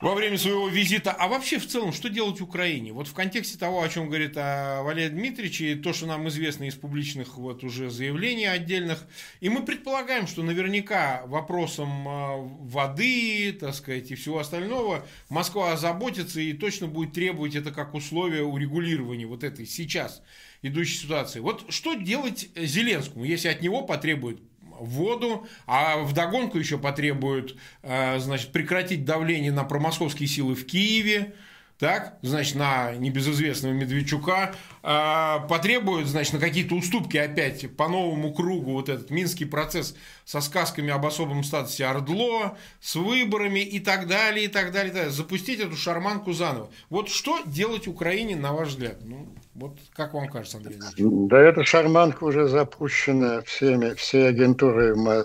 во время своего визита. А вообще в целом, что делать Украине? Вот в контексте того, о чем говорит а, Валерий Дмитриевич, и то, что нам известно из публичных вот уже заявлений отдельных, и мы предполагаем, что наверняка вопросом а, воды, так сказать, и всего остального Москва озаботится и точно будет требовать это как условие урегулирования вот этой сейчас идущей ситуации. Вот что делать Зеленскому, если от него потребуют воду, а вдогонку еще потребуют, э, значит, прекратить давление на промосковские силы в Киеве, так, значит, на небезызвестного Медведчука, э, потребуют, значит, на какие-то уступки опять по новому кругу вот этот минский процесс со сказками об особом статусе Ордло, с выборами и так далее, и так далее, и так далее. запустить эту шарманку заново. Вот что делать Украине, на ваш взгляд? Ну, вот как вам кажется, Андрей Ильич? Да эта шарманка уже запущена всеми, всей агентурой Э,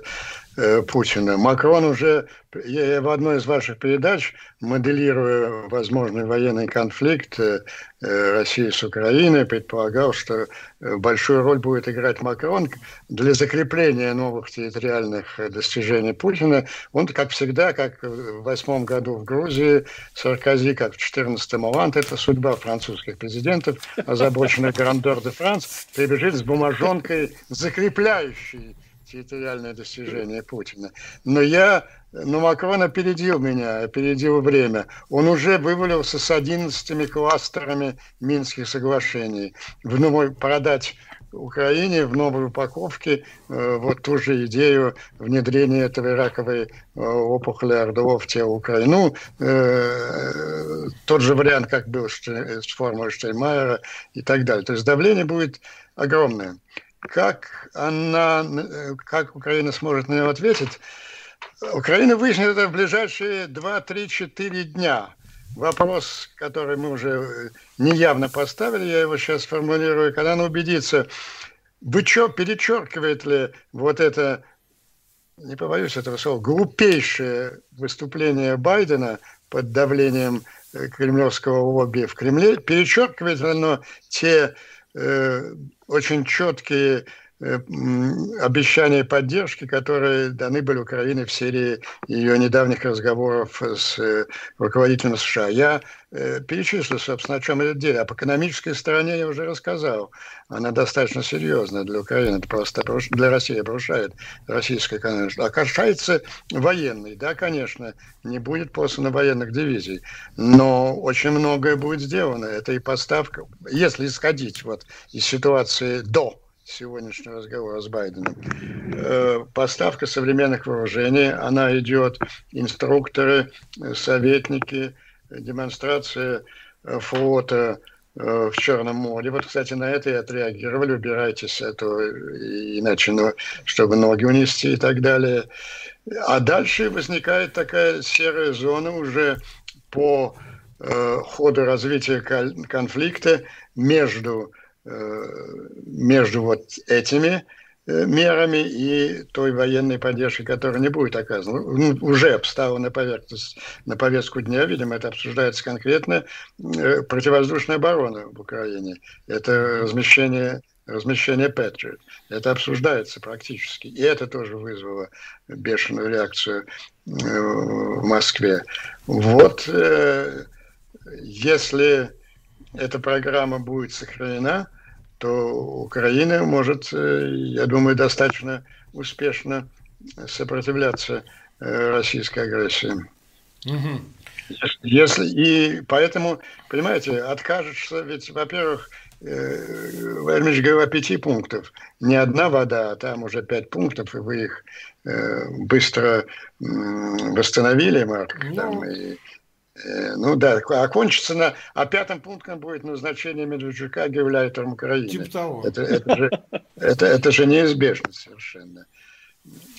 Путина. Макрон уже, я в одной из ваших передач, моделируя возможный военный конфликт э, э, России с Украиной, предполагал, что большую роль будет играть Макрон для закрепления новых территориальных достижений Путина. Он, как всегда, как в восьмом году в Грузии, Саркози, как в четырнадцатом Оланд, это судьба французских президентов, озабоченный Грандор де Франс, прибежит с бумажонкой, закрепляющей территориальное достижение Путина. Но я, ну, Макрон опередил меня, опередил время. Он уже вывалился с 11 кластерами Минских соглашений. В новой продать Украине в новой упаковке э, вот ту же идею внедрения этой раковой э, опухоли ордов в тело Украины. Ну, э, тот же вариант, как был с формулой Штейнмайера и так далее. То есть давление будет огромное как она, как Украина сможет на него ответить, Украина выяснит это в ближайшие 2, 3, 4 дня. Вопрос, который мы уже неявно поставили, я его сейчас формулирую, когда она убедится, вычер, перечеркивает ли вот это, не побоюсь этого слова, глупейшее выступление Байдена под давлением э, кремлевского лобби в Кремле, перечеркивает ли оно те очень четкие обещания поддержки, которые даны были Украине в серии ее недавних разговоров с э, руководителем США. Я э, перечислю, собственно, о чем идет дело. По экономической стороне я уже рассказал. Она достаточно серьезная для Украины. Это просто для России нарушает российскую экономику. А касается военной, да, конечно, не будет послано военных дивизий. Но очень многое будет сделано. Это и поставка. Если исходить вот из ситуации до сегодняшнего разговора с Байденом. Э, поставка современных вооружений, она идет, инструкторы, советники, демонстрация э, флота э, в Черном море. Вот, кстати, на это и отреагировали. Убирайтесь, а иначе, ну, чтобы ноги унести и так далее. А дальше возникает такая серая зона уже по э, ходу развития конфликта между между вот этими э, мерами и той военной поддержкой, которая не будет оказана. Ну, уже встала на поверхность, на повестку дня, видимо, это обсуждается конкретно, э, противовоздушная оборона в Украине. Это размещение размещение Patriot. Это обсуждается практически. И это тоже вызвало бешеную реакцию э, в Москве. Вот если эта программа будет сохранена, то Украина может, э, я думаю, достаточно успешно сопротивляться э, российской агрессии. Угу. Если, и поэтому, понимаете, откажешься, ведь, во-первых, э, Владимир говорил о пяти пунктах. Не одна вода, а там уже пять пунктов, и вы их э, быстро э, восстановили, Марк. Ну, там, и, Э, ну да, окончится на... А пятым пунктом будет назначение Медведчука гевляйтером Украины. Типа того. Это, это, же, это, это же неизбежно совершенно.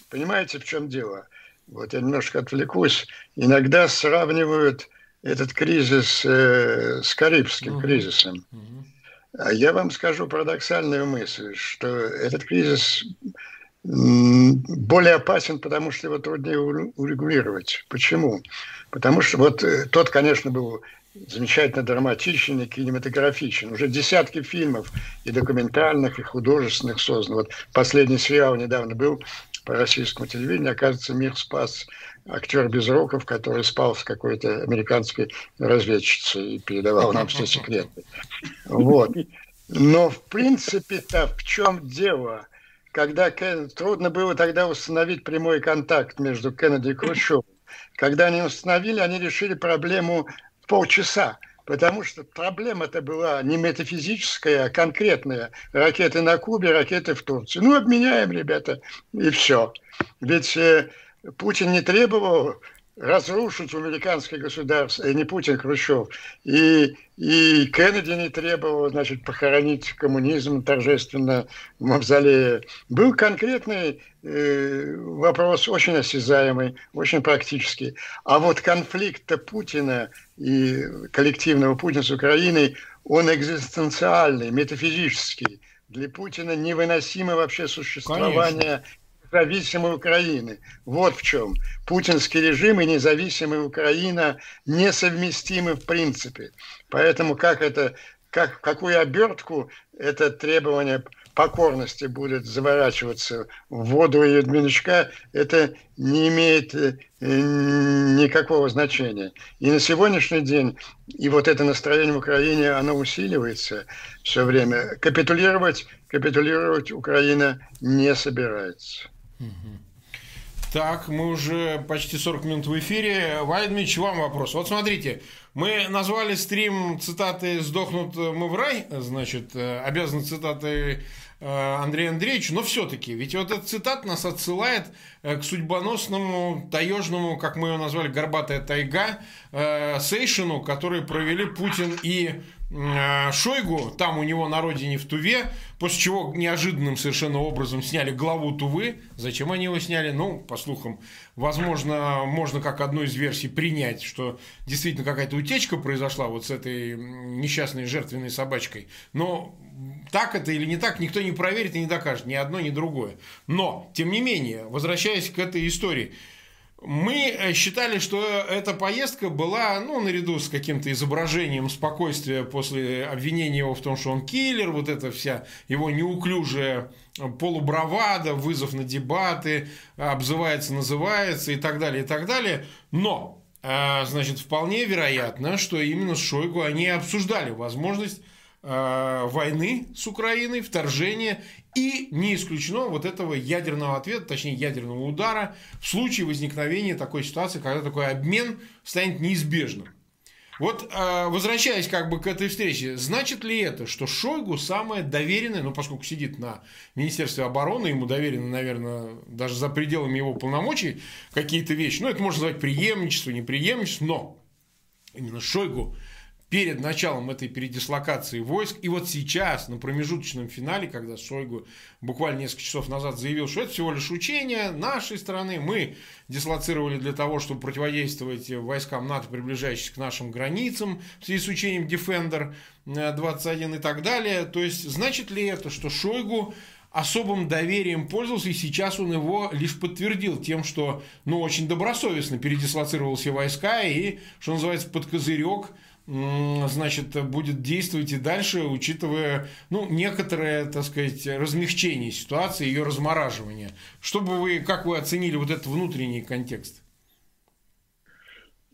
Понимаете, в чем дело? Вот я немножко отвлекусь. Иногда сравнивают этот кризис э, с Карибским угу. кризисом. Угу. А я вам скажу парадоксальную мысль, что этот кризис более опасен, потому что его труднее урегулировать. Почему? Потому что вот э, тот, конечно, был замечательно драматичен и кинематографичен. Уже десятки фильмов и документальных, и художественных создано. Вот последний сериал недавно был по российскому телевидению. Оказывается, мир спас актер Безруков, который спал с какой-то американской разведчицей и передавал нам все секреты. Вот. Но в принципе-то в чем дело? Когда трудно было тогда установить прямой контакт между Кеннеди и Хрущевым. Когда они установили, они решили проблему полчаса. Потому что проблема-то была не метафизическая, а конкретная. Ракеты на Кубе, ракеты в Турции. Ну, обменяем, ребята, и все. Ведь э, Путин не требовал разрушить американское государство, и не Путин, Хрущев. И, и Кеннеди не требовал, значит, похоронить коммунизм торжественно в мавзолее. Был конкретный э, вопрос, очень осязаемый, очень практический. А вот конфликт Путина и коллективного Путина с Украиной, он экзистенциальный, метафизический. Для Путина невыносимо вообще существование Конечно независимой Украины. Вот в чем. Путинский режим и независимая Украина несовместимы в принципе. Поэтому как это, как, какую обертку это требование покорности будет заворачиваться в воду и Медведчука, это не имеет э, никакого значения. И на сегодняшний день, и вот это настроение в Украине, оно усиливается все время. Капитулировать, капитулировать Украина не собирается. Так, мы уже почти 40 минут в эфире. Валерий вам вопрос. Вот смотрите, мы назвали стрим цитаты «Сдохнут мы в рай», значит, э, обязаны цитаты э, Андрея Андреевича, но все-таки, ведь вот этот цитат нас отсылает э, к судьбоносному, таежному, как мы его назвали, горбатая тайга, сейшину, который провели Путин и Шойгу, там у него на родине в Туве, после чего неожиданным совершенно образом сняли главу Тувы. Зачем они его сняли? Ну, по слухам, возможно, можно как одну из версий принять, что действительно какая-то утечка произошла вот с этой несчастной жертвенной собачкой. Но так это или не так, никто не проверит и не докажет, ни одно, ни другое. Но, тем не менее, возвращаясь к этой истории, мы э, считали, что эта поездка была, ну, наряду с каким-то изображением спокойствия после обвинения его в том, что он киллер, вот эта вся его неуклюжая полубравада, вызов на дебаты, обзывается, называется и так далее, и так далее. Но, э, значит, вполне вероятно, что именно с Шойгу они обсуждали возможность э, войны с Украиной, вторжения и не исключено вот этого ядерного ответа, точнее ядерного удара в случае возникновения такой ситуации, когда такой обмен станет неизбежным. Вот э, возвращаясь как бы к этой встрече, значит ли это, что Шойгу самое доверенное, ну поскольку сидит на Министерстве обороны, ему доверено, наверное, даже за пределами его полномочий какие-то вещи, ну это можно назвать преемничество, непреемничество, но именно Шойгу перед началом этой передислокации войск. И вот сейчас, на промежуточном финале, когда Шойгу буквально несколько часов назад заявил, что это всего лишь учение нашей страны, мы дислоцировали для того, чтобы противодействовать войскам НАТО, приближающимся к нашим границам, в связи с учением Defender 21 и так далее. То есть, значит ли это, что Шойгу особым доверием пользовался, и сейчас он его лишь подтвердил тем, что ну, очень добросовестно передислоцировал все войска и, что называется, под козырек – значит, будет действовать и дальше, учитывая, ну, некоторое, так сказать, размягчение ситуации, ее размораживание. Что бы вы, как вы оценили вот этот внутренний контекст?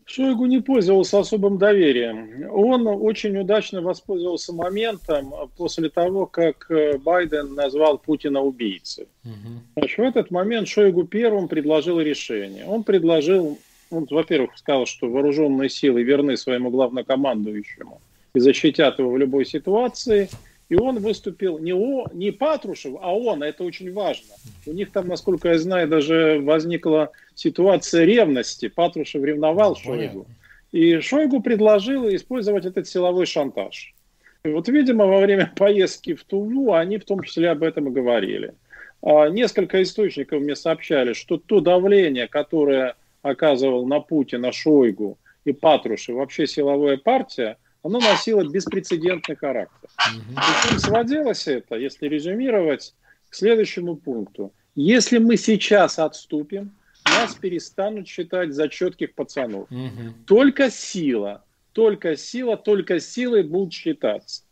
Шойгу не пользовался особым доверием. Он очень удачно воспользовался моментом после того, как Байден назвал Путина убийцей. Угу. Значит, в этот момент Шойгу первым предложил решение. Он предложил он, во-первых, сказал, что вооруженные силы верны своему главнокомандующему и защитят его в любой ситуации. И он выступил не, о, не Патрушев, а он, это очень важно. У них там, насколько я знаю, даже возникла ситуация ревности. Патрушев ревновал ну, Шойгу. И Шойгу предложил использовать этот силовой шантаж. И вот, видимо, во время поездки в Туву они в том числе об этом и говорили. А несколько источников мне сообщали, что то давление, которое оказывал на Путина, Шойгу и Патрушев, вообще силовая партия, она носила беспрецедентный характер. И сводилось это, если резюмировать, к следующему пункту. Если мы сейчас отступим, нас перестанут считать за четких пацанов. Угу. Только сила, только сила, только силой будут считаться.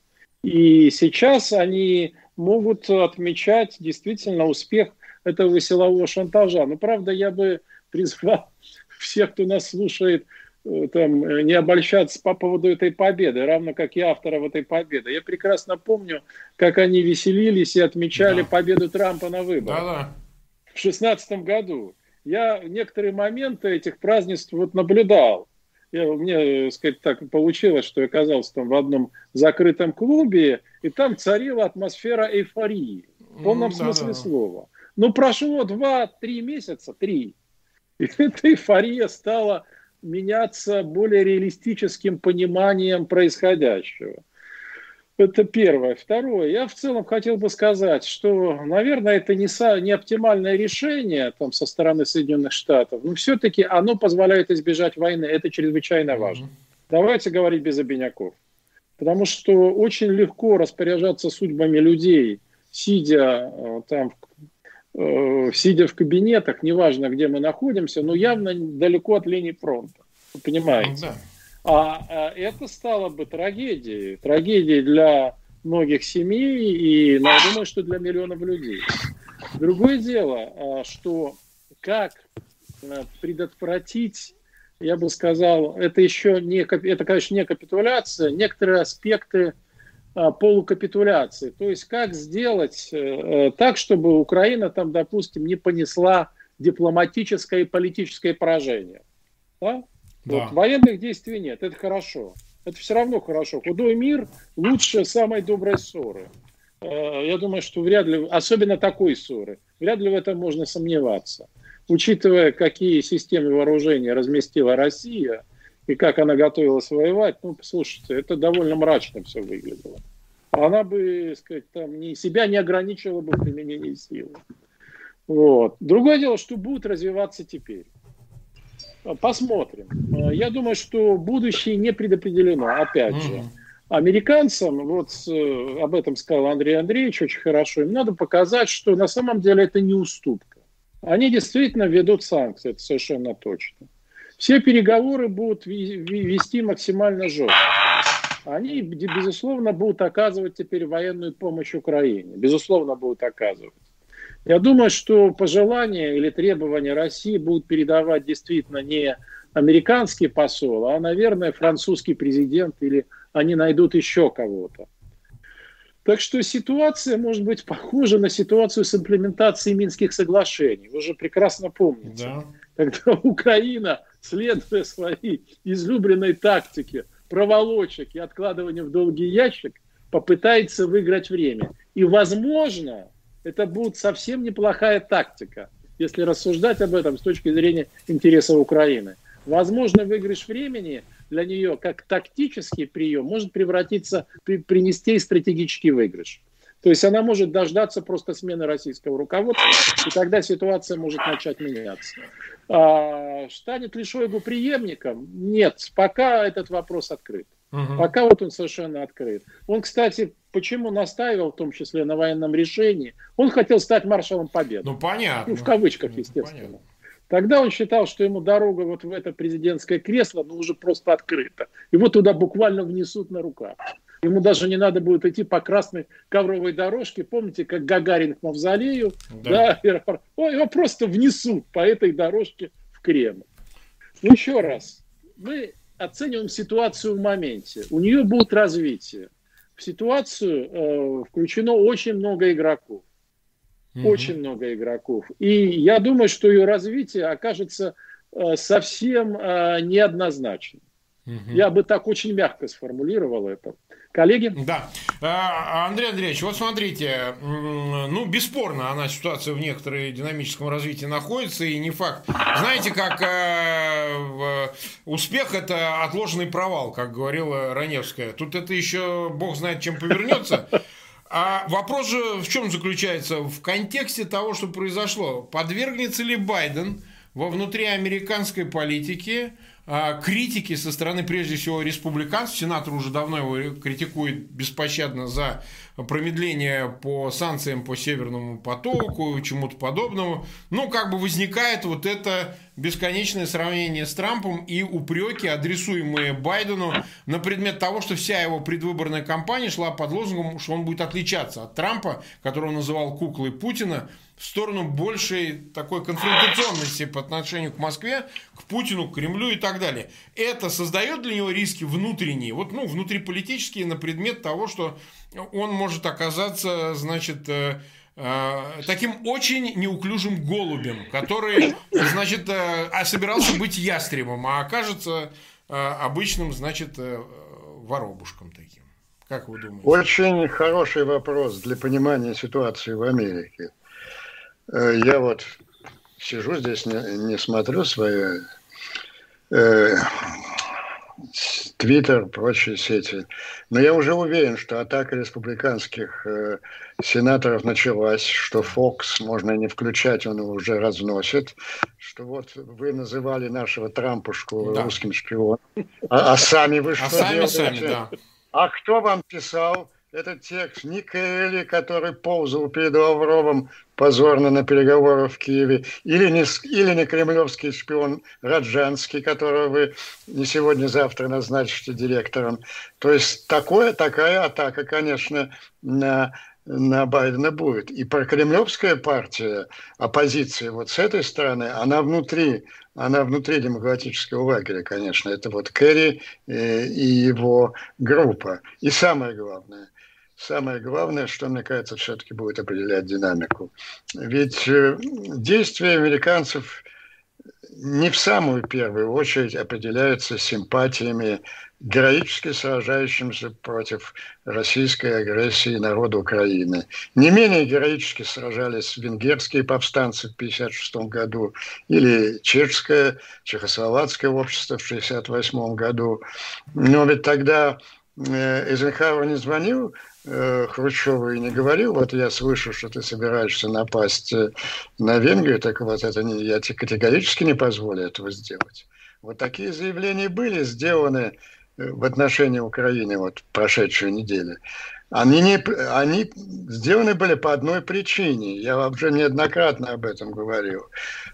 И сейчас они могут отмечать действительно успех этого силового шантажа. Но, правда, я бы призвал всех, кто нас слушает, э, там, э, не обольщаться по поводу этой победы, равно как и авторов этой победы. Я прекрасно помню, как они веселились и отмечали да. победу Трампа на выборах. Да, да. В шестнадцатом году. Я некоторые моменты этих празднеств вот наблюдал. Я, мне, э, сказать, так получилось, что я оказался там в одном закрытом клубе, и там царила атмосфера эйфории. В полном mm, смысле да, да. слова. Но прошло два-три месяца, три, и эта эйфория стала меняться более реалистическим пониманием происходящего. Это первое. Второе. Я в целом хотел бы сказать, что, наверное, это не, со, не оптимальное решение там, со стороны Соединенных Штатов, но все-таки оно позволяет избежать войны. Это чрезвычайно важно. Mm-hmm. Давайте говорить без обиняков. Потому что очень легко распоряжаться судьбами людей, сидя э, там сидя в кабинетах, неважно, где мы находимся, но явно далеко от линии фронта. Вы понимаете? Ну да. а, а это стало бы трагедией. Трагедией для многих семей и, ну, я думаю, что для миллионов людей. Другое дело, а, что как э, предотвратить, я бы сказал, это еще не, это, конечно, не капитуляция, некоторые аспекты полукапитуляции. То есть как сделать э, э, так, чтобы Украина там, допустим, не понесла дипломатическое и политическое поражение. Да? Да. Вот, военных действий нет, это хорошо. Это все равно хорошо. Худой мир лучше самой доброй ссоры. Э, я думаю, что вряд ли, особенно такой ссоры, вряд ли в этом можно сомневаться. Учитывая, какие системы вооружения разместила Россия – и как она готовилась воевать, ну, послушайте, это довольно мрачно все выглядело. Она бы, сказать, там, не, себя не ограничивала бы в применении силы. Вот. Другое дело, что будет развиваться теперь. Посмотрим. Я думаю, что будущее не предопределено, опять же. Американцам, вот об этом сказал Андрей Андреевич очень хорошо, им надо показать, что на самом деле это не уступка. Они действительно ведут санкции, это совершенно точно. Все переговоры будут вести максимально жестко. Они, безусловно, будут оказывать теперь военную помощь Украине. Безусловно, будут оказывать. Я думаю, что пожелания или требования России будут передавать действительно не американский посол, а, наверное, французский президент или они найдут еще кого-то. Так что ситуация может быть похожа на ситуацию с имплементацией Минских соглашений. Вы же прекрасно помните. Да. Когда Украина, следуя своей излюбленной тактике проволочек и откладывания в долгий ящик, попытается выиграть время. И, возможно, это будет совсем неплохая тактика, если рассуждать об этом с точки зрения интереса Украины. Возможно, выигрыш времени для нее как тактический прием может превратиться, при, принести ей стратегический выигрыш. То есть она может дождаться просто смены российского руководства, и тогда ситуация может начать меняться. А, станет ли Шойгу преемником? Нет, пока этот вопрос открыт. Угу. Пока вот он совершенно открыт. Он, кстати, почему настаивал, в том числе на военном решении, он хотел стать маршалом победы. Ну, понятно. Ну, в кавычках, ну, естественно. Ну, Тогда он считал, что ему дорога вот в это президентское кресло, ну, уже просто открыта. Его туда буквально внесут на руках. Ему даже не надо будет идти по красной ковровой дорожке. Помните, как Гагарин к мавзолею? Да. да его просто внесут по этой дорожке в Кремль. Ну, еще раз. Мы оцениваем ситуацию в моменте. У нее будет развитие. В ситуацию э, включено очень много игроков. Угу. Очень много игроков. И я думаю, что ее развитие окажется э, совсем э, неоднозначным. Угу. Я бы так очень мягко сформулировал это. Коллеги? Да. А, Андрей Андреевич, вот смотрите, ну, бесспорно, она ситуация в некоторой динамическом развитии находится, и не факт. Знаете, как э, успех – это отложенный провал, как говорила Раневская. Тут это еще бог знает, чем повернется. А вопрос же в чем заключается? В контексте того, что произошло. Подвергнется ли Байден во внутриамериканской политике а, критики со стороны, прежде всего, республиканцев. Сенатор уже давно его критикует беспощадно за промедление по санкциям по Северному потоку, чему-то подобному. Ну, как бы возникает вот это бесконечное сравнение с Трампом и упреки, адресуемые Байдену на предмет того, что вся его предвыборная кампания шла под лозунгом, что он будет отличаться от Трампа, которого он называл куклой Путина, в сторону большей такой конфронтационности по отношению к Москве, к Путину, к Кремлю и так далее. Это создает для него риски внутренние, вот, ну, внутриполитические на предмет того, что он может оказаться, значит, э, э, таким очень неуклюжим голубем, который, значит, э, а собирался быть ястребом, а окажется обычным, значит, воробушком таким. Как вы думаете? Очень хороший вопрос для понимания ситуации в Америке. Я вот сижу здесь, не, не смотрю свои э, Твиттер, прочие сети. Но я уже уверен, что атака республиканских э, сенаторов началась, что Фокс можно не включать, он его уже разносит, что вот вы называли нашего Трампушку да. русским шпионом, а, а сами вы а что а сами, делаете? Сами, да. А кто вам писал? этот текст не Келли, который ползал перед Лавровым позорно на переговорах в Киеве, или не, или не кремлевский шпион Раджанский, которого вы не сегодня-завтра назначите директором. То есть такое, такая атака, конечно, на на Байдена будет. И прокремлевская партия, оппозиция вот с этой стороны, она внутри, она внутри демократического лагеря, конечно. Это вот Керри э, и его группа. И самое главное, самое главное, что, мне кажется, все-таки будет определять динамику. Ведь э, действия американцев не в самую первую очередь определяются симпатиями героически сражающимся против российской агрессии народа Украины. Не менее героически сражались венгерские повстанцы в 1956 году или чешское, чехословацкое общество в 1968 году. Но ведь тогда э, Эйзенхауэр не звонил Э, Хрущеву и не говорил, вот я слышу, что ты собираешься напасть э, на Венгрию, так вот это не, я тебе категорически не позволю этого сделать. Вот такие заявления были сделаны э, в отношении Украины вот прошедшую неделю. Они, не, они сделаны были по одной причине. Я уже неоднократно об этом говорил.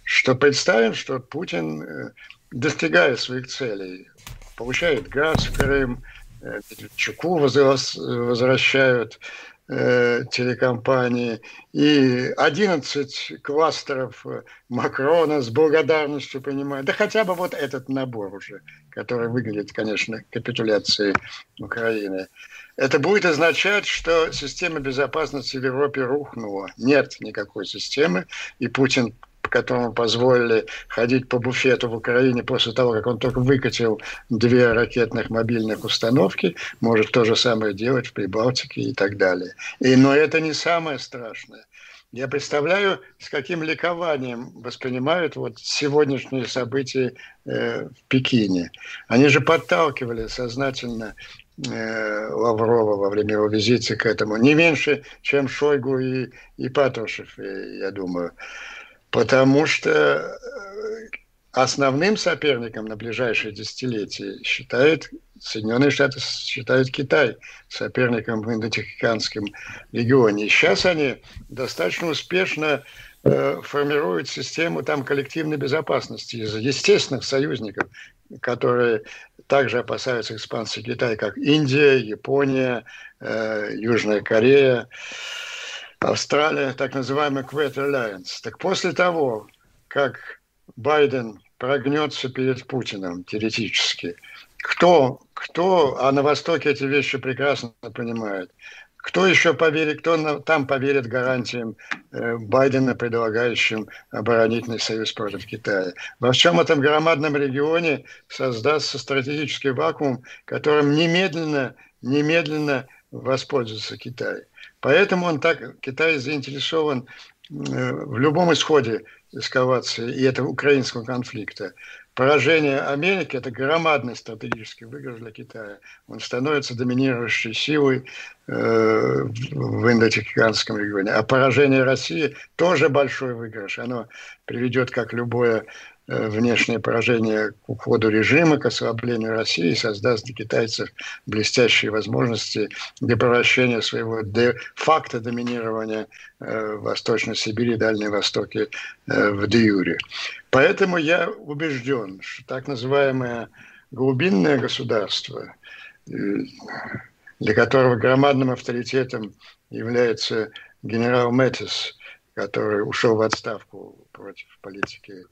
Что представим, что Путин достигает своих целей. Получает газ в Крым, э, Чуку возвращают, э, телекомпании, и 11 кластеров Макрона с благодарностью понимают. Да хотя бы вот этот набор уже, который выглядит, конечно, капитуляцией Украины. Это будет означать, что система безопасности в Европе рухнула. Нет никакой системы, и Путин которому позволили ходить по буфету в Украине после того, как он только выкатил две ракетных мобильных установки, может то же самое делать в Прибалтике и так далее. И, но это не самое страшное. Я представляю, с каким ликованием воспринимают вот сегодняшние события э, в Пекине. Они же подталкивали сознательно э, Лаврова во время его визита к этому не меньше, чем Шойгу и, и Патрушев, я думаю. Потому что э, основным соперником на ближайшие десятилетия считает Соединенные Штаты считают Китай соперником в Индотихоокеанском регионе. Сейчас они достаточно успешно э, формируют систему там коллективной безопасности из естественных союзников, которые также опасаются экспансии Китая, как Индия, Япония, э, Южная Корея. Австралия, так называемый Quet Alliance. Так после того, как Байден прогнется перед Путиным теоретически, кто, кто, а на Востоке эти вещи прекрасно понимают, кто еще поверит, кто там поверит гарантиям э, Байдена, предлагающим оборонительный союз против Китая? Во всем этом громадном регионе создастся стратегический вакуум, которым немедленно, немедленно воспользуется Китай. Поэтому он так, Китай заинтересован э, в любом исходе эскалации и этого украинского конфликта. Поражение Америки – это громадный стратегический выигрыш для Китая. Он становится доминирующей силой э, в Индотихоокеанском регионе. А поражение России – тоже большой выигрыш. Оно приведет, как любое внешнее поражение к уходу режима, к ослаблению России, создаст для китайцев блестящие возможности для превращения своего де факта доминирования э, в Восточной Сибири и Дальнем Востоке э, в де юре. Поэтому я убежден, что так называемое глубинное государство, для которого громадным авторитетом является генерал Мэтис, который ушел в отставку против политики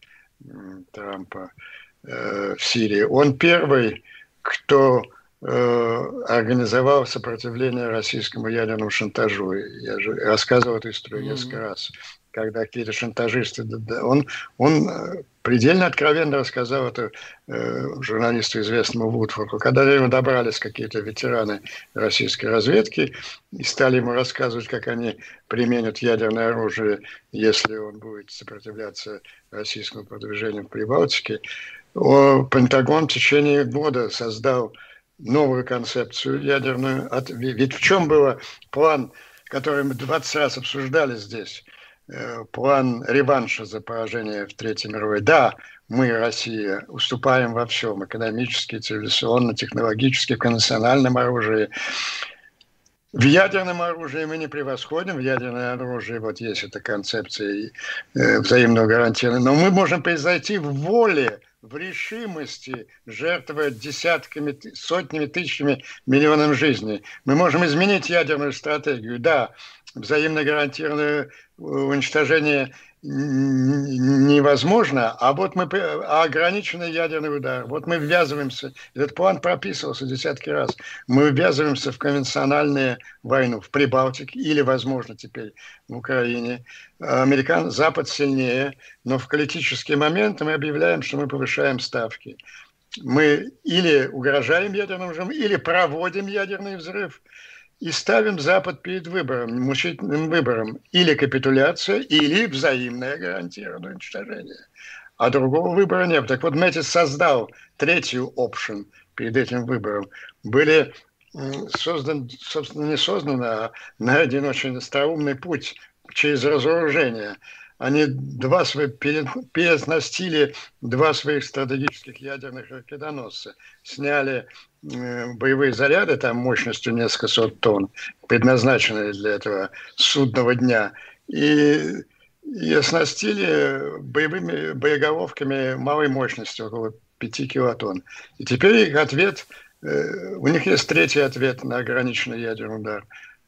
Трампа э, в Сирии. Он первый, кто э, организовал сопротивление российскому ядерному шантажу. Я же рассказывал эту историю mm-hmm. несколько раз когда какие-то шантажисты, он, он э, предельно откровенно рассказал это э, журналисту известному Вудфорку. Когда до него добрались какие-то ветераны российской разведки и стали ему рассказывать, как они применят ядерное оружие, если он будет сопротивляться российскому продвижению в Прибалтике, Пентагон в течение года создал новую концепцию ядерную. Ведь в чем был план, который мы 20 раз обсуждали здесь – план реванша за поражение в Третьей мировой. Да, мы, Россия, уступаем во всем, экономически, цивилизационно, технологически, в конвенциональном оружии. В ядерном оружии мы не превосходим, в ядерное оружие вот есть эта концепция э, взаимного гарантирования, но мы можем произойти в воле, в решимости, жертвуя десятками, сотнями, тысячами, миллионами жизней. Мы можем изменить ядерную стратегию, да, взаимно гарантированное уничтожение невозможно, а вот мы а ограниченный ядерный удар. Вот мы ввязываемся, этот план прописывался десятки раз, мы ввязываемся в конвенциональную войну в Прибалтике или, возможно, теперь в Украине. Американ, Запад сильнее, но в критический момент мы объявляем, что мы повышаем ставки. Мы или угрожаем ядерным взрывом, или проводим ядерный взрыв – и ставим Запад перед выбором, мучительным выбором. Или капитуляция, или взаимное гарантированное уничтожение. А другого выбора нет. Так вот, Мэтис создал третью опцию перед этим выбором. Были создан, собственно, не создан, а найден очень остроумный путь через разоружение. они два свои, переоснастили два своих стратегических ядерных ракетоносца. Сняли боевые заряды там мощностью несколько сот тонн, предназначенные для этого судного дня. И и оснастили боевыми боеголовками малой мощности, около 5 килотонн. И теперь их ответ, э, у них есть третий ответ на ограниченный ядерный удар.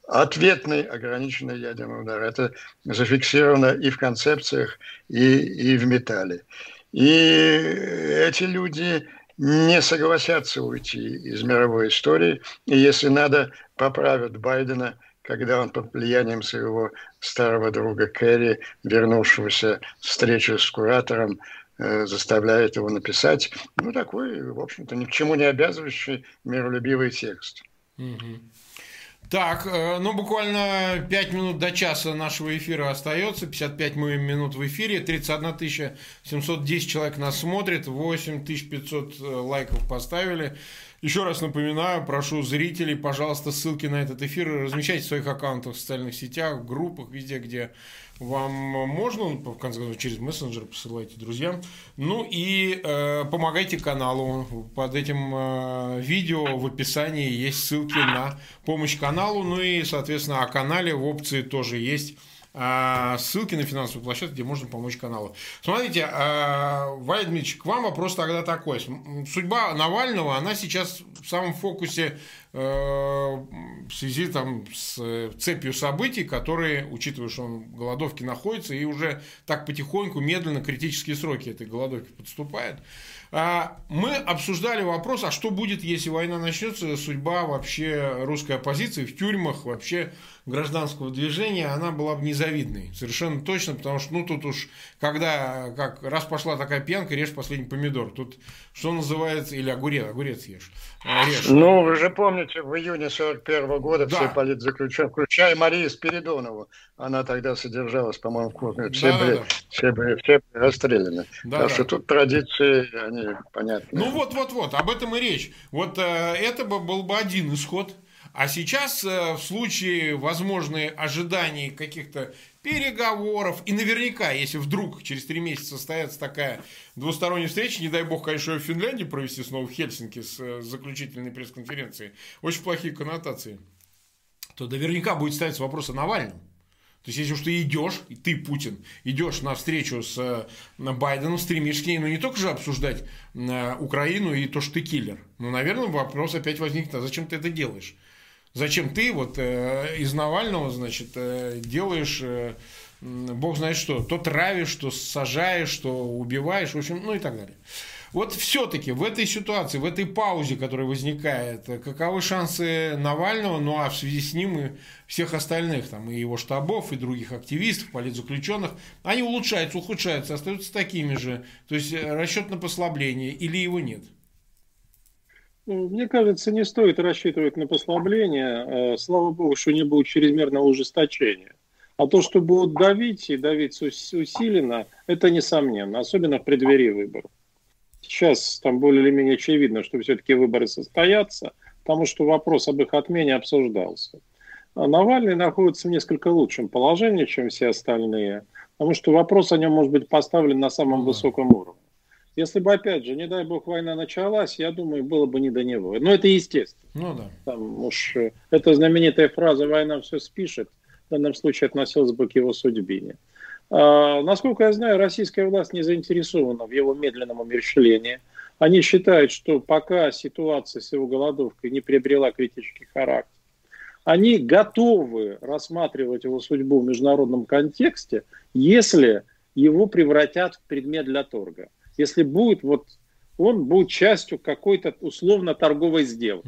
Ответный ограниченный ядерный удар. Это зафиксировано и в концепциях, и, и в металле. И эти люди не согласятся уйти из мировой истории, и если надо, поправят Байдена – когда он под влиянием своего старого друга Керри, вернувшегося с встречи с куратором, э, заставляет его написать, ну, такой, в общем-то, ни к чему не обязывающий миролюбивый текст. Так, э, ну буквально 5 минут до часа нашего эфира остается, 55 минут в эфире, 31 710 человек нас смотрит, 8500 э, лайков поставили. Еще раз напоминаю, прошу зрителей, пожалуйста, ссылки на этот эфир размещайте в своих аккаунтах в социальных сетях, в группах, везде, где вам можно, в конце концов, через мессенджер посылайте друзьям. Ну и э, помогайте каналу. Под этим э, видео в описании есть ссылки на помощь каналу. Ну и, соответственно, о канале в опции тоже есть ссылки на финансовую площадку, где можно помочь каналу. Смотрите, а, Валерий Дмитриевич, к вам вопрос тогда такой. Судьба Навального, она сейчас в самом фокусе э, в связи там, с цепью событий, которые, учитывая, что он в голодовке находится, и уже так потихоньку, медленно критические сроки этой голодовки подступают. А, мы обсуждали вопрос, а что будет, если война начнется, судьба вообще русской оппозиции в тюрьмах, вообще гражданского движения, она была бы незавидной. Совершенно точно, потому что, ну, тут уж, когда, как, раз пошла такая пьянка, режь последний помидор. Тут, что называется, или огурец, огурец ешь. А, режь. Ну, вы же помните, в июне 41 -го года да. все политзаключенные, включая Марию Спиридонову, она тогда содержалась, по-моему, в Курне, все, да, были, да. все были, все были расстреляны. Да, так да. что тут традиции, они понятны. Ну, вот-вот-вот, об этом и речь. Вот э, это бы был бы один исход – а сейчас э, в случае возможной ожиданий каких-то переговоров, и наверняка, если вдруг через три месяца состоится такая двусторонняя встреча, не дай бог, конечно, в Финляндии провести снова в Хельсинки с э, заключительной пресс-конференцией, очень плохие коннотации, то наверняка будет ставиться вопрос о Навальном. То есть, если уж ты идешь, и ты, Путин, идешь на встречу с э, Байденом, стремишься к ней, ну, не только же обсуждать Украину и то, что ты киллер. Ну, наверное, вопрос опять возникнет, а зачем ты это делаешь? Зачем ты вот э, из Навального, значит, э, делаешь, э, бог знает что, то травишь, то сажаешь, то убиваешь, в общем, ну и так далее. Вот все-таки в этой ситуации, в этой паузе, которая возникает, каковы шансы Навального, ну а в связи с ним и всех остальных, там, и его штабов, и других активистов, политзаключенных, они улучшаются, ухудшаются, остаются такими же. То есть э, расчет на послабление или его нет? Ну, мне кажется, не стоит рассчитывать на послабление. Э, слава богу, что не будет чрезмерного ужесточения. А то, что будут давить и давить усиленно, это несомненно, особенно в преддверии выборов. Сейчас там более или менее очевидно, что все-таки выборы состоятся, потому что вопрос об их отмене обсуждался. А Навальный находится в несколько лучшем положении, чем все остальные, потому что вопрос о нем может быть поставлен на самом высоком уровне. Если бы, опять же, не дай бог, война началась, я думаю, было бы не до него. Но это естественно. Ну да. Там уж э, эта знаменитая фраза «война все спишет» в данном случае относилась бы к его судьбине. А, насколько я знаю, российская власть не заинтересована в его медленном умерщвлении. Они считают, что пока ситуация с его голодовкой не приобрела критический характер, они готовы рассматривать его судьбу в международном контексте, если его превратят в предмет для торга если будет вот он будет частью какой-то условно торговой сделки.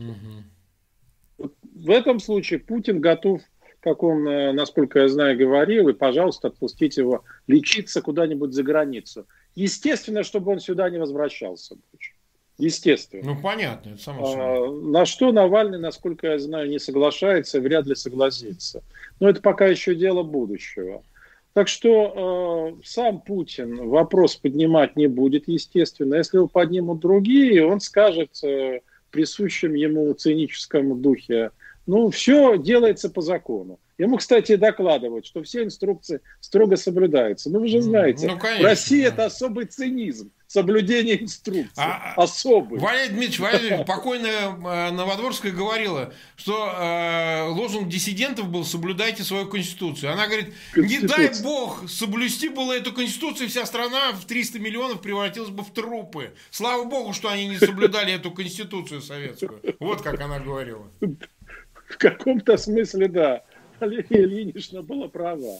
Угу. В этом случае Путин готов, как он, э, насколько я знаю, говорил, и, пожалуйста, отпустить его лечиться куда-нибудь за границу. Естественно, чтобы он сюда не возвращался больше. Естественно. Ну, понятно, это само собой. А, на что Навальный, насколько я знаю, не соглашается, вряд ли согласится. Но это пока еще дело будущего. Так что э, сам Путин вопрос поднимать не будет, естественно. Если его поднимут другие, он скажет э, присущим ему циническом духе Ну, все делается по закону. Ему, кстати, докладывают, что все инструкции строго соблюдаются. Ну, вы же знаете, ну, конечно, в России да. это особый цинизм соблюдение инструкций. А, а, особый. Валерий Дмитриевич, Валерий, покойная э, Новодворская говорила, что э, лозунг диссидентов был «соблюдайте свою конституцию». Она говорит, не дай бог соблюсти было эту конституцию, вся страна в 300 миллионов превратилась бы в трупы. Слава богу, что они не соблюдали эту конституцию советскую. Вот как она говорила. В каком-то смысле, да. Валерия Ильинична была права.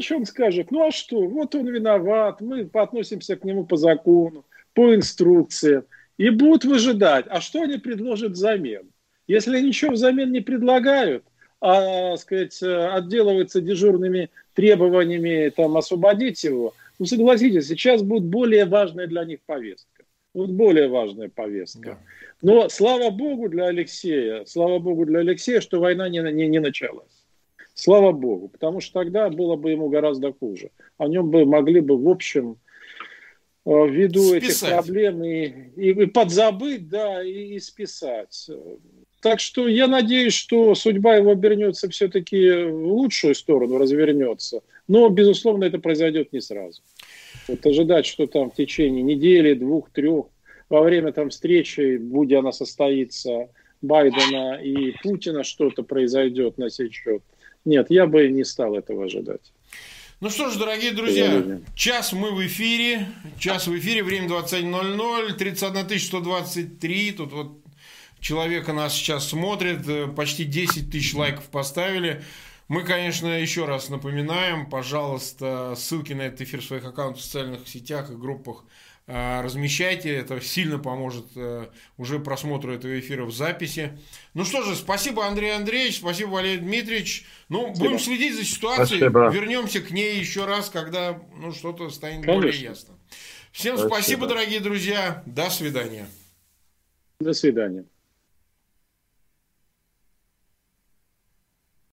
Что он скажет? Ну а что? Вот он виноват, мы относимся к нему по закону, по инструкциям. И будут выжидать. А что они предложат взамен? Если ничего взамен не предлагают, а, сказать, отделываются дежурными требованиями там, освободить его, ну согласитесь, сейчас будет более важная для них повестка. Вот более важная повестка. Да. Но слава богу для Алексея, слава богу для Алексея, что война не, не, не началась. Слава Богу, потому что тогда было бы ему гораздо хуже. О нем бы могли бы, в общем, э, ввиду списать. этих проблем и, и, и подзабыть, да, и, и списать. Так что я надеюсь, что судьба его обернется все-таки в лучшую сторону, развернется. Но, безусловно, это произойдет не сразу. Вот ожидать, что там в течение недели, двух, трех, во время там встречи, будь она состоится, Байдена и Путина что-то произойдет на сей счет – нет, я бы не стал этого ожидать. Ну что ж, дорогие друзья, час мы в эфире, час в эфире, время 21.00, 31 123, тут вот человека нас сейчас смотрит, э, почти 10 тысяч лайков поставили. Мы, конечно, еще раз напоминаем, пожалуйста, ссылки на этот эфир в своих аккаунтах в социальных сетях и группах а, размещайте, это сильно поможет э, уже просмотру этого эфира в записи. Ну что же, спасибо, Андрей Андреевич, спасибо, Валерий Дмитриевич. Ну, спасибо. будем следить за ситуацией, спасибо. вернемся к ней еще раз, когда ну, что-то станет Конечно. более ясно. Всем спасибо. спасибо, дорогие друзья, до свидания. До свидания.